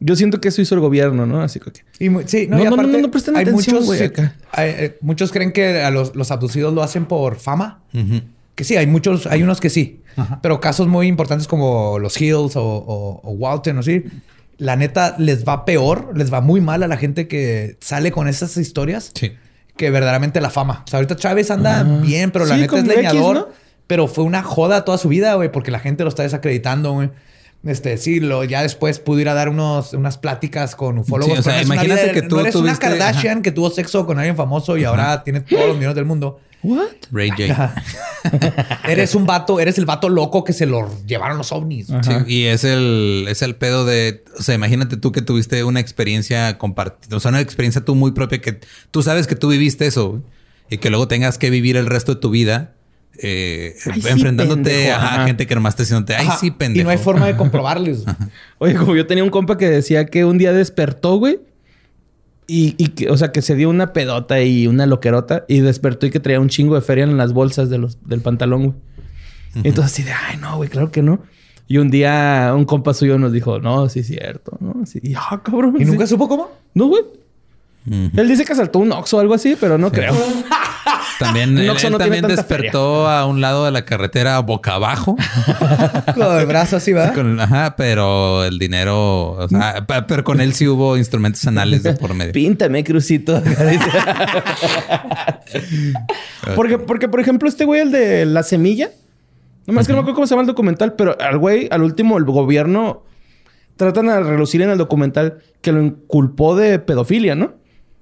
Yo siento que eso hizo el gobierno, ¿no? Así como que. y sí, no, No, y no, no, aparte, no, no presten hay atención, muchos, güey, sí, acá. hay, eh, muchos creen que a los, los abducidos lo hacen por fama. Ujú. Que sí, hay muchos, hay unos que sí. Pero casos muy importantes como los Hills o, o, o Walton o así, la neta les va peor, les va muy mal a la gente que sale con esas historias Sí. que verdaderamente la fama. O sea, ahorita Chávez anda bien, pero la Sí, neta es X, leñador. ¿no? Pero fue una joda toda su vida, güey, porque la gente lo está desacreditando, güey. Este, sí, lo, ya después pudo ir a dar unos, unas pláticas con ufólogos. Sí, o sea, una imagínate que tú no eres tuviste- una Kardashian que tuvo sexo con alguien famoso y ahora tiene todos los millones del mundo. ¿What? Ray J. [laughs] Eres un vato, eres el vato loco que se lo llevaron los ovnis. Sí, y es el, es el pedo de, o sea, imagínate tú que tuviste una experiencia compartida, o sea, una experiencia tú muy propia que tú sabes que tú viviste eso y que luego tengas que vivir el resto de tu vida eh, Ay, sí, enfrentándote pendejo, a ajá. gente que nomás está diciéndote, ay, Ajá. sí, pendejo. Y no hay forma de [laughs] comprobarles. Oye, como yo tenía un compa que decía que un día despertó, güey. Y, y que, o sea, que se dio una pedota y una loquerota y despertó y que traía un chingo de feria en las bolsas de los, del pantalón, güey. Y Entonces así de, ay, no, güey, claro que no. Y un día un compa suyo nos dijo, no, sí es cierto, ¿no? Sí. Y, ah, cabrón. ¿Y sí. nunca supo cómo? No, güey. Él dice que saltó un Oxxo o algo así, pero no creo. También, él, no también despertó a un lado de la carretera boca abajo. [laughs] Con el brazo así, ¿verdad? Con- ajá, pero el dinero, o sea, pa- pero con él sí hubo instrumentos anales de por medio. Píntame, Crucito. [laughs] [laughs] porque, porque, por ejemplo, este güey, el de la semilla, no más que no me acuerdo cómo se llama el documental, pero al güey, al último, el gobierno tratan de relucir en el documental que lo inculpó de pedofilia, ¿no?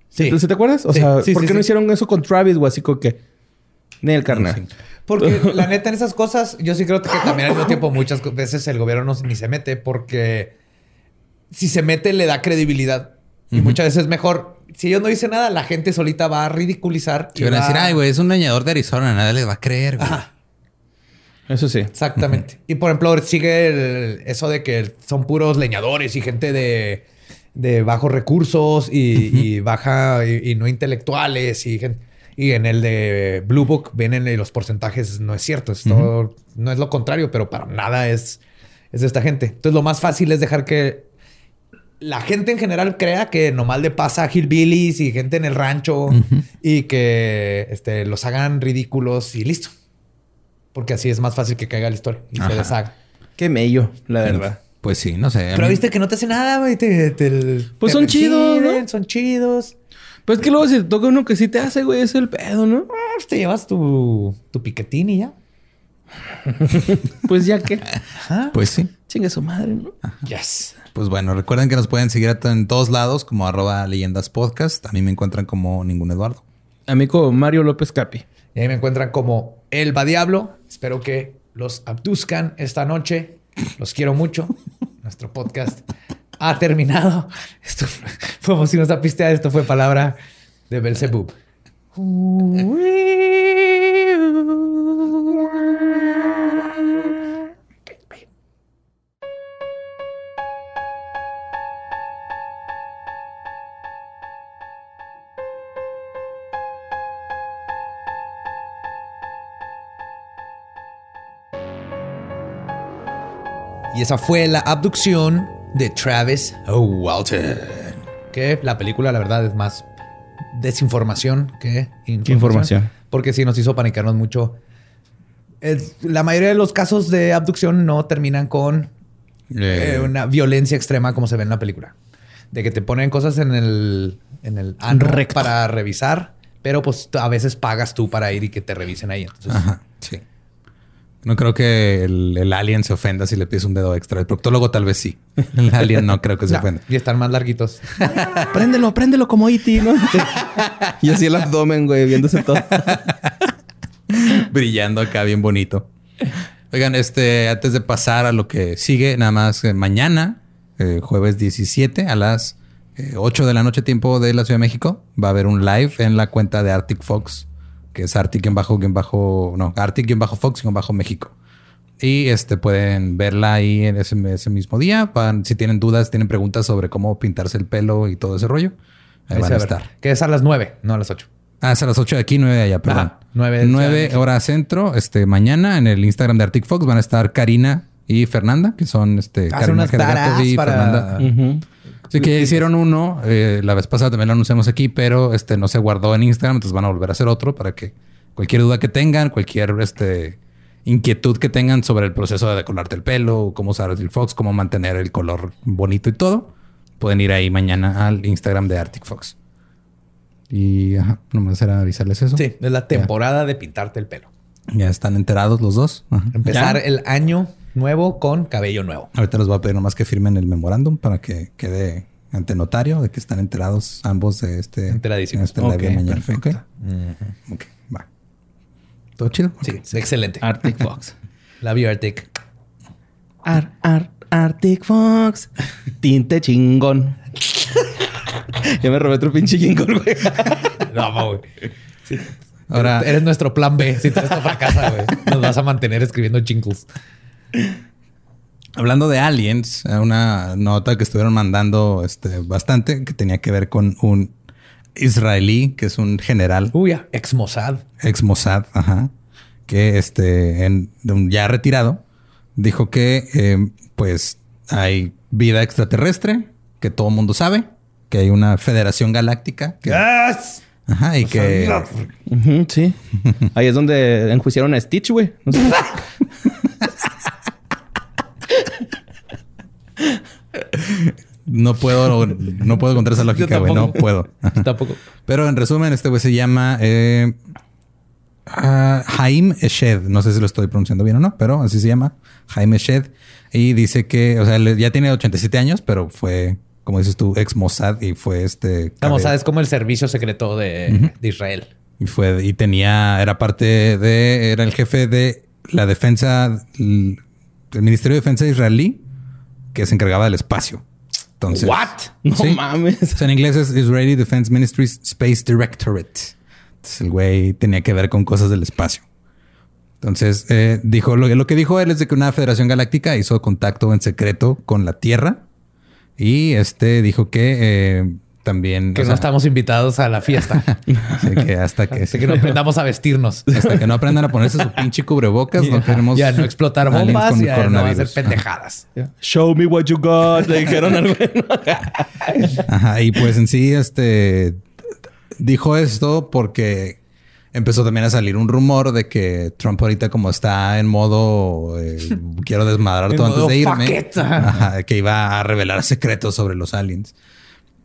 Sí. Entonces, ¿te acuerdas? O Sí, sea, sí, ¿por sí, qué no hicieron eso con Travis, güey? Así como que. Ni el carnal. Porque [laughs] la neta en esas cosas, yo sí creo que también al mismo tiempo muchas veces el gobierno no, ni se mete porque si se mete le da credibilidad. Y muchas veces es mejor. Si ellos no dicen nada, la gente solita va a ridiculizar. Y van a decir, ay, güey, es un leñador de Arizona, nadie le va a creer, güey. Ajá. Eso sí. Exactamente. Y por ejemplo, sigue el- eso de que son puros leñadores y gente de, de bajos recursos y, y baja y, y no intelectuales y gen- y en el de Blue Book vienen los porcentajes, no es cierto, es todo, no es lo contrario, pero para nada es, es de esta gente. Entonces lo más fácil es dejar que la gente en general crea que nomás le pasa a hillbillies y gente en el rancho y que este, los hagan ridículos y listo. Porque así es más fácil que caiga la historia y Ajá. se deshaga. Qué mello, la verdad. Pues sí, no sé. Pero mí- viste que no te hace nada, güey. Te, te- Pues te son chidos, ¿no? Son chidos. Pues es que luego si te toca uno que sí te hace, güey, es el pedo, ¿no? Ah, pues te llevas tu, tu piquetín y ya. [laughs] [laughs] Pues ya que. Pues sí. Chingue su madre, ¿no? Yes. Pues bueno, recuerden que nos pueden seguir en todos lados como arroba leyendas podcast. A mí me encuentran como ningún Eduardo. Amigo Mario López Capi. Y ahí me encuentran como El Va Diablo. Espero que los abduzcan esta noche. Los quiero mucho. Nuestro podcast ha terminado. Esto fue, fuimos sin esta pista. Esto fue palabra de Belzebub. Y esa fue la abducción de Travis Walton. Que la película, la verdad, es más desinformación que información. información? Porque sí nos hizo panicarnos mucho. Es- la mayoría de los casos de abducción no terminan con Eh, eh, una violencia extrema como se ve en la película. De que te ponen cosas en el, en el ano Recto. para revisar, pero pues a veces pagas tú para ir y que te revisen ahí. Entonces, Ajá, sí. No creo que el, el alien se ofenda si le pides un dedo extra. El proctólogo tal vez sí. [laughs] El alien no creo que se no, ofenda. y están más larguitos. [laughs] Préndelo, préndelo como E.T., ¿no? [laughs] y así el abdomen, güey, viéndose todo. Brillando acá bien bonito. Oigan, este, antes de pasar a lo que sigue, nada más eh, mañana, eh, jueves 17 a las eh, 8 de la noche tiempo de la Ciudad de México, va a haber un live en la cuenta de Arctic Fox, que es Arctic bajo, bajo, no, Arctic bajo Fox bajo México. Y este pueden verla ahí en ese, ese mismo día. Van- si tienen dudas, tienen preguntas sobre cómo pintarse el pelo y todo ese rollo, ahí Ahí van a va estar. Que es a las 9, no a las 8. Ah, es a las 8 de aquí, 9 de allá, perdón. Ajá, nueve de Ciudad de 9 México. horas centro. Este, mañana en el Instagram de Arctic Fox van a estar Karina y Fernanda, que son este, Hacen Karina unas badass y para- Fernanda. Ujú. Sí, que ya hicieron uno. eh, la vez pasada también lo anunciamos aquí, pero este no se guardó en Instagram, entonces van a volver a hacer otro para que cualquier duda que tengan, cualquier este, inquietud que tengan sobre el proceso de decolarte el pelo, cómo usar Arctic Fox, cómo mantener el color bonito y todo, pueden ir ahí mañana al Instagram de Arctic Fox. Y ajá, nomás era avisarles eso. Sí, es la temporada de pintarte el pelo. Ya están enterados los dos. Ajá. Empezar ¿Ya? el año nuevo con cabello nuevo. Ahorita les voy a pedir nomás que firmen el memorándum para que quede ante notario de que están enterados ambos de este, Enteradísimos. Este live de Ok, mañana. perfecto. Ok, ok, va. ¿Todo chido? Sí, excelente. Arctic [laughs] Fox. La Arctic. Ar, ar, Arctic Fox. Tinte chingón. [laughs] ya me robé otro pinche jingle, güey. No, güey. Ahora, Eres nuestro plan B. Si todo esto fracasa, güey. Nos vas a mantener escribiendo jingles. Hablando de aliens, eh, una nota que estuvieron mandando este, bastante que tenía que ver con un israelí que es un general Uy. Ex Mossad. ex Mossad, ajá, que este, en, ya retirado, dijo que eh, pues hay vida extraterrestre, que todo el mundo sabe, que hay una federación galáctica, que, ajá, y que Ujú, sí. Ahí es donde enjuiciaron a Stitch, güey. No sé. [laughs] no puedo, no puedo encontrar esa lógica, güey, no puedo. [laughs] Tampoco. Pero en resumen, este güey se llama eh, ah, Haim Eshed. No sé si lo estoy pronunciando bien o no, pero así se llama. Haim Eshed. Y dice que, o sea, ya tiene 87 años, pero fue, como dices tú, ex Mossad y fue este. La Mossad es como el servicio secreto de, de Israel. Y fue, y tenía, era parte de, era el jefe de la defensa, l- del Ministerio de Defensa israelí, que se encargaba del espacio. Entonces. What? No Sí. mames. O sea, en inglés es Israeli Defense Ministries Space Directorate. Entonces el güey tenía que ver con cosas del espacio. Entonces eh, dijo lo, lo que dijo él es de que una federación galáctica hizo contacto en secreto con la Tierra y este dijo que eh, también Que no sea, estamos invitados a la fiesta. [laughs] sí, que hasta que Así que no aprendamos a vestirnos. hasta que no aprendan a ponerse su pinche cubrebocas no queremos Ya no explotar aliens bombas con y ya no hacer coronavirus. pendejadas. Show me what you got. Le dijeron al güey. Ajá, y pues en sí, este dijo esto porque empezó también a salir un rumor de que Trump ahorita como está en modo eh, quiero desmadrar todo antes de irme. Ajá, que iba a revelar secretos sobre los aliens.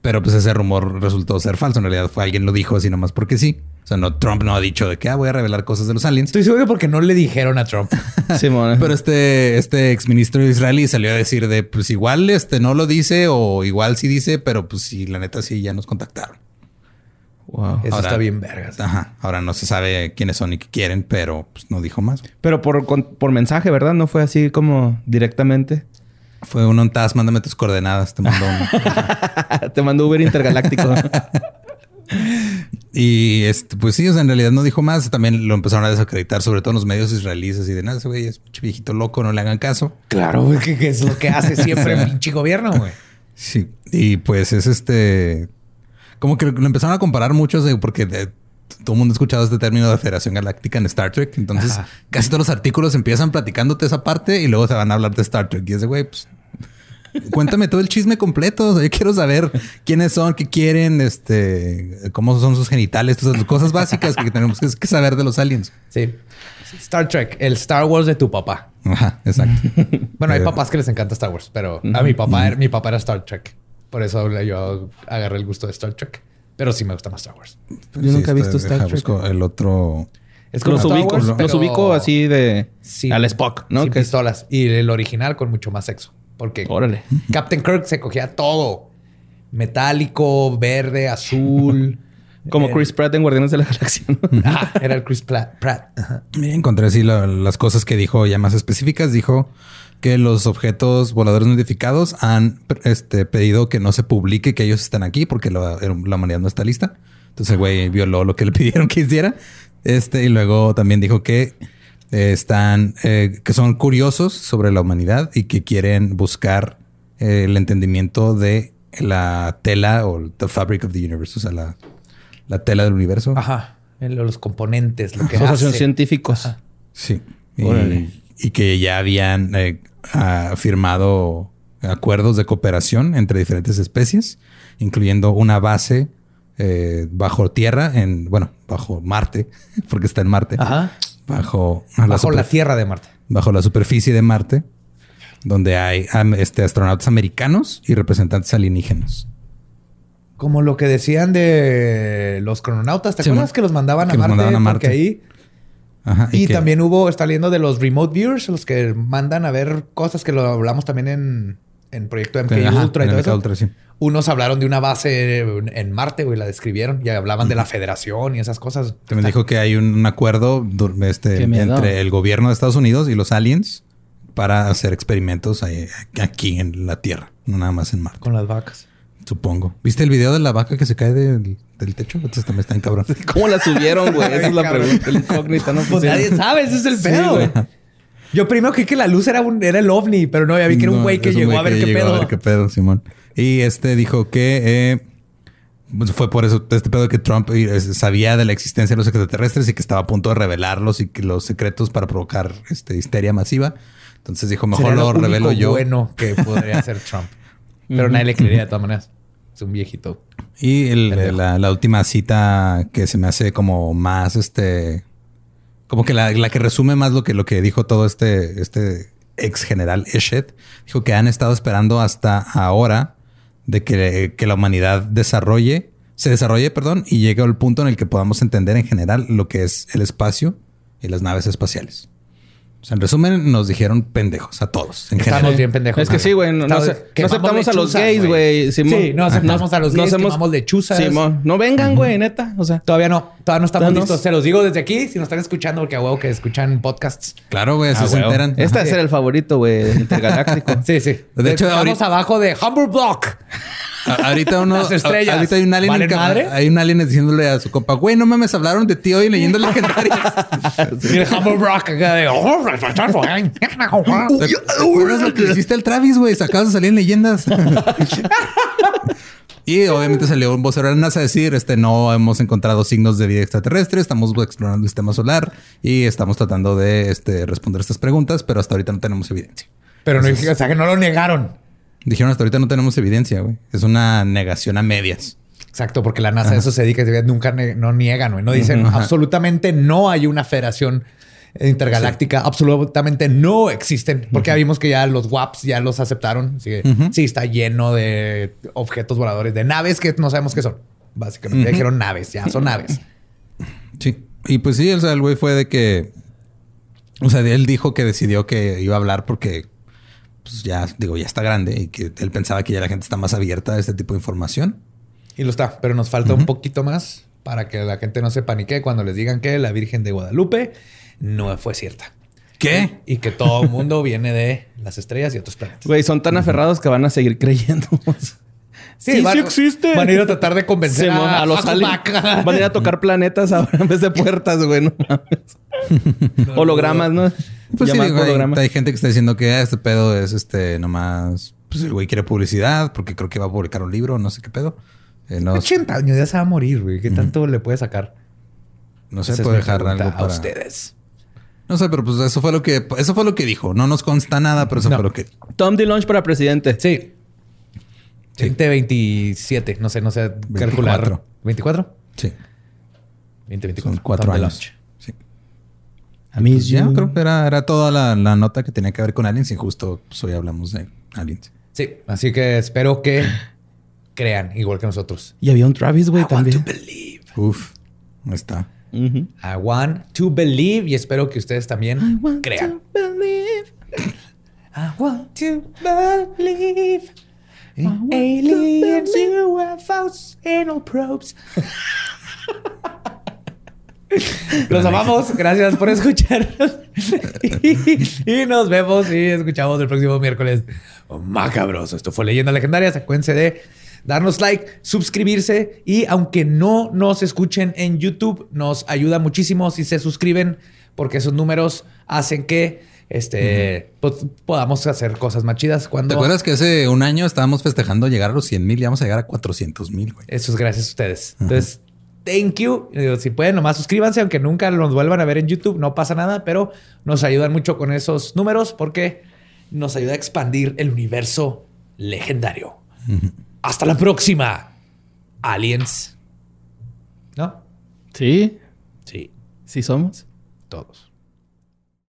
Pero pues ese rumor resultó ser falso. En realidad fue alguien lo dijo así nomás porque sí. O sea, no, Trump no ha dicho de que ah, voy a revelar cosas de los aliens. Estoy seguro que porque no le dijeron a Trump. [laughs] Simón. Pero este, este exministro israelí salió a decir de pues igual este no lo dice o igual sí dice, pero pues sí, la neta sí ya nos contactaron. Wow. Eso Ahora- está bien vergas. Ajá. Ahora no se sabe quiénes son y qué quieren, pero pues no dijo más. Pero por, con- por mensaje, ¿verdad? No fue así como directamente. Fue un ONTAS, mándame tus coordenadas, te mandó uno. [laughs] Te Uber Intergaláctico. [laughs] y este, pues sí, o sea, en realidad no dijo más. También lo empezaron a desacreditar, sobre todo en los medios israelíes, así de nada, ese güey es pinche viejito loco, no le hagan caso. Claro, güey, que, que es lo que hace siempre [laughs] el pinche gobierno, güey. Sí. Y pues es este. Como que lo empezaron a comparar muchos de- porque de- todo el mundo ha escuchado este término de Federación Galáctica en Star Trek. Entonces, Ajá. casi todos los artículos empiezan platicándote esa parte y luego se van a hablar de Star Trek. Y es de güey, pues. Cuéntame todo el chisme completo. O sea, yo quiero saber quiénes son, qué quieren, este, cómo son sus genitales, todas esas cosas básicas que tenemos que, saber de los aliens. Sí. Star Trek, el Star Wars de tu papá. Ajá, exacto. [laughs] Bueno, hay Pero- papás que les encanta Star Wars, pero a mi papá, mi papá era Star Trek. Por eso yo agarré el gusto de Star Trek. Pero sí me gusta más Star Wars. Yo nunca he visto Star Trek. el otro. Es como los Star ubico, Wars, los pero ubico así de sin- al Spock, ¿no? Sin Que es- pistolas. Y el original con mucho más sexo. Porque Órale. Captain Kirk se cogía todo. Metálico, verde, azul. [laughs] Como Eh, Chris Pratt en Guardianes de la Galaxia. ¿no? Ajá, [laughs] era el Chris Pratt. Pratt. Ajá. Encontré así la- las cosas que dijo ya más específicas. Dijo que los objetos voladores no identificados han este, pedido que no se publique que ellos están aquí porque la, la humanidad no está lista. Entonces el güey violó lo que le [laughs] pidieron que hiciera. Este, y luego también dijo que eh, están, eh, que son curiosos sobre la humanidad y que quieren buscar eh, el entendimiento de la tela o the fabric of the universe, o sea, la, la tela del universo. Ajá. Los componentes, lo que Asociación hace. científicos. Sí. Y, Órale. Y que ya habían eh, ah, firmado acuerdos de cooperación entre diferentes especies, incluyendo una base eh, bajo tierra, en, bueno, bajo Marte, [laughs] porque está en Marte, Ajá. bajo, a Bajo la tierra de Marte. bajo la superficie de Marte, donde hay este, astronautas americanos y representantes alienígenas. Como lo que decían de los crononautas. ¿Te Sí, acuerdas que los mandaban, Que a los Marte? mandaban a Porque Marte. ahí. Ajá, Y, que- también hubo, está leyendo de los remote viewers, los que mandan a ver cosas que lo hablamos también en, en Proyecto MK Ajá, Ultra y todo eso. Ultra, sí. Unos hablaron de una base en en Marte, güey, la describieron y hablaban de la federación y esas cosas. También dijo que hay un, acuerdo este, entre el gobierno de Estados Unidos y los aliens para hacer experimentos ahí- aquí en la Tierra, no nada más en Marte, Con las vacas. supongo. ¿Viste el video de la vaca que se cae del, del techo. Entonces también está en cabrón. [laughs] ¿Cómo la subieron, güey? Esa es la pregunta. El incógnita, ¿no? Pues nadie sabe, ese es el pedo. güey. Yo primero creí que la luz era, un, era el ovni, pero no, ya vi que era un No, güey que llegó güey a ver que qué llegó pedo. A ver qué pedo, Simón. Y este dijo que eh, pues fue por eso este pedo que Trump eh, sabía de la existencia de los extraterrestres y que estaba a punto de revelarlos y que los secretos para provocar este, histeria masiva. Entonces dijo, mejor lo único revelo yo. bueno que podría ser [laughs] Trump. Pero nadie le creería de todas maneras. Es un viejito. Y el- Pendejo. la, la última cita que se me hace como más este. Como que la, la que resume más lo que, lo que dijo todo este, este ex general Eshet. Dijo que han estado esperando hasta ahora de que, que la humanidad desarrolle, se desarrolle, perdón, y llegue al punto en el que podamos entender en general lo que es el espacio y las naves espaciales. O sea, en resumen, nos dijeron pendejos a todos. En Estamos general. bien pendejos. Es que sí, güey. No, no ace- no aceptamos a los gays, güey. Simón. Sí, no aceptamos a los No gays, hacemos- quemamos lechuzas. Simón. No vengan, güey, neta. O sea, Todavía no, todavía no estamos no. listos. Se los digo desde aquí, si nos están escuchando, porque a huevo que escuchan podcasts. Claro, güey, Ah, se huevo. enteran. Este Ajá. es el favorito, güey, [laughs] intergaláctico. Sí, sí. De hecho, estamos ahorita- abajo de Humble Block. Ahorita uno. Las estrellas. Ahorita hay un alien. ¿Valen en ca- madre? Hay un alien diciéndole a su compa, güey, no mames, hablaron de ti hoy en leyendas legendarias. [laughs] Y el Humble Block acá de. "Oh, ¿Te acuerdas lo que hiciste al Travis, güey? Acabas de salir en leyendas. [laughs] y obviamente salió un vocero de NASA a decir, este, no hemos encontrado signos de vida extraterrestre, estamos explorando el sistema solar y estamos tratando de este, responder estas preguntas, pero hasta ahorita no tenemos evidencia. Pero no, o sea, que no lo negaron. Dijeron, hasta ahorita no tenemos evidencia, güey. Es una negación a medias. Exacto, porque la NASA a eso se dedica, nunca ne- no niegan, güey. No dicen Ajá. absolutamente no hay una federación intergaláctica, absolutamente no existen, porque ya vimos que ya los WAPs ya los aceptaron. Así que sí, está lleno de objetos voladores, de naves que no sabemos qué son. Básicamente dijeron naves, ya son naves. Sí. Y pues sí, o sea, el güey fue de que. O sea, él dijo que decidió que iba a hablar porque, pues ya, digo, ya está grande y que él pensaba que ya la gente está más abierta a este tipo de información. Y lo está, pero nos falta un poquito más para que la gente no se panique cuando les digan que la Virgen de Guadalupe no fue cierta. ¿Qué? Y que todo el mundo viene de las estrellas y otros planetas. Güey, son tan aferrados que van a seguir creyendo. Sí, van- sí existe. Van a ir a tratar de convencer a, a los aliens. Van a ir a tocar planetas ahora en vez de puertas, güey. No mames. [laughs] Hologramas, ¿no? Pues sí, digo, hay, gente que está diciendo que ah, este pedo es este nomás. Pues el güey quiere publicidad porque creo que va a publicar un libro, no sé qué pedo. Eh, no, 80 años ya se va a morir, güey. ¿Qué tanto le puede sacar? no sé, puede dejar a ustedes. No sé, pero pues eso fue lo que eso fue lo que dijo. No nos consta nada, pero eso No. fue lo que. Tom DeLonge para presidente. Sí. 2027, no sé, no sé calcular. 24. ¿24? Sí. 2024. Son cuatro Tom años. A mí Pues ya, creo que era, era toda la, la nota que tenía que ver con aliens y justo pues, hoy hablamos de aliens. Sí, así que espero que crean igual que nosotros. Y había un Travis, güey, I want to también. believe. Uf, ahí está. I want to believe y espero que ustedes también crean. I want to believe in aliens, UFOs, anal probes. [laughs] Los amamos. Gracias por escucharnos. [laughs] y, nos vemos y escuchamos el próximo miércoles. Macabroso. Esto fue Leyenda Legendaria. Acuérdense de darnos like, suscribirse y aunque no nos escuchen en YouTube, nos ayuda muchísimo si se suscriben porque esos números hacen que este, pues, podamos hacer cosas más chidas. Cuando ¿Te acuerdas que hace un año estábamos festejando llegar a los 100 mil y vamos a llegar a 400 mil? Eso es gracias a ustedes. Entonces, thank you. Digo, Si pueden, nomás suscríbanse, aunque nunca nos vuelvan a ver en YouTube, no pasa nada, pero nos ayudan mucho con esos números porque nos ayuda a expandir el universo legendario. Hasta la próxima, aliens. ¿No? Sí, Sí, sí somos. todos.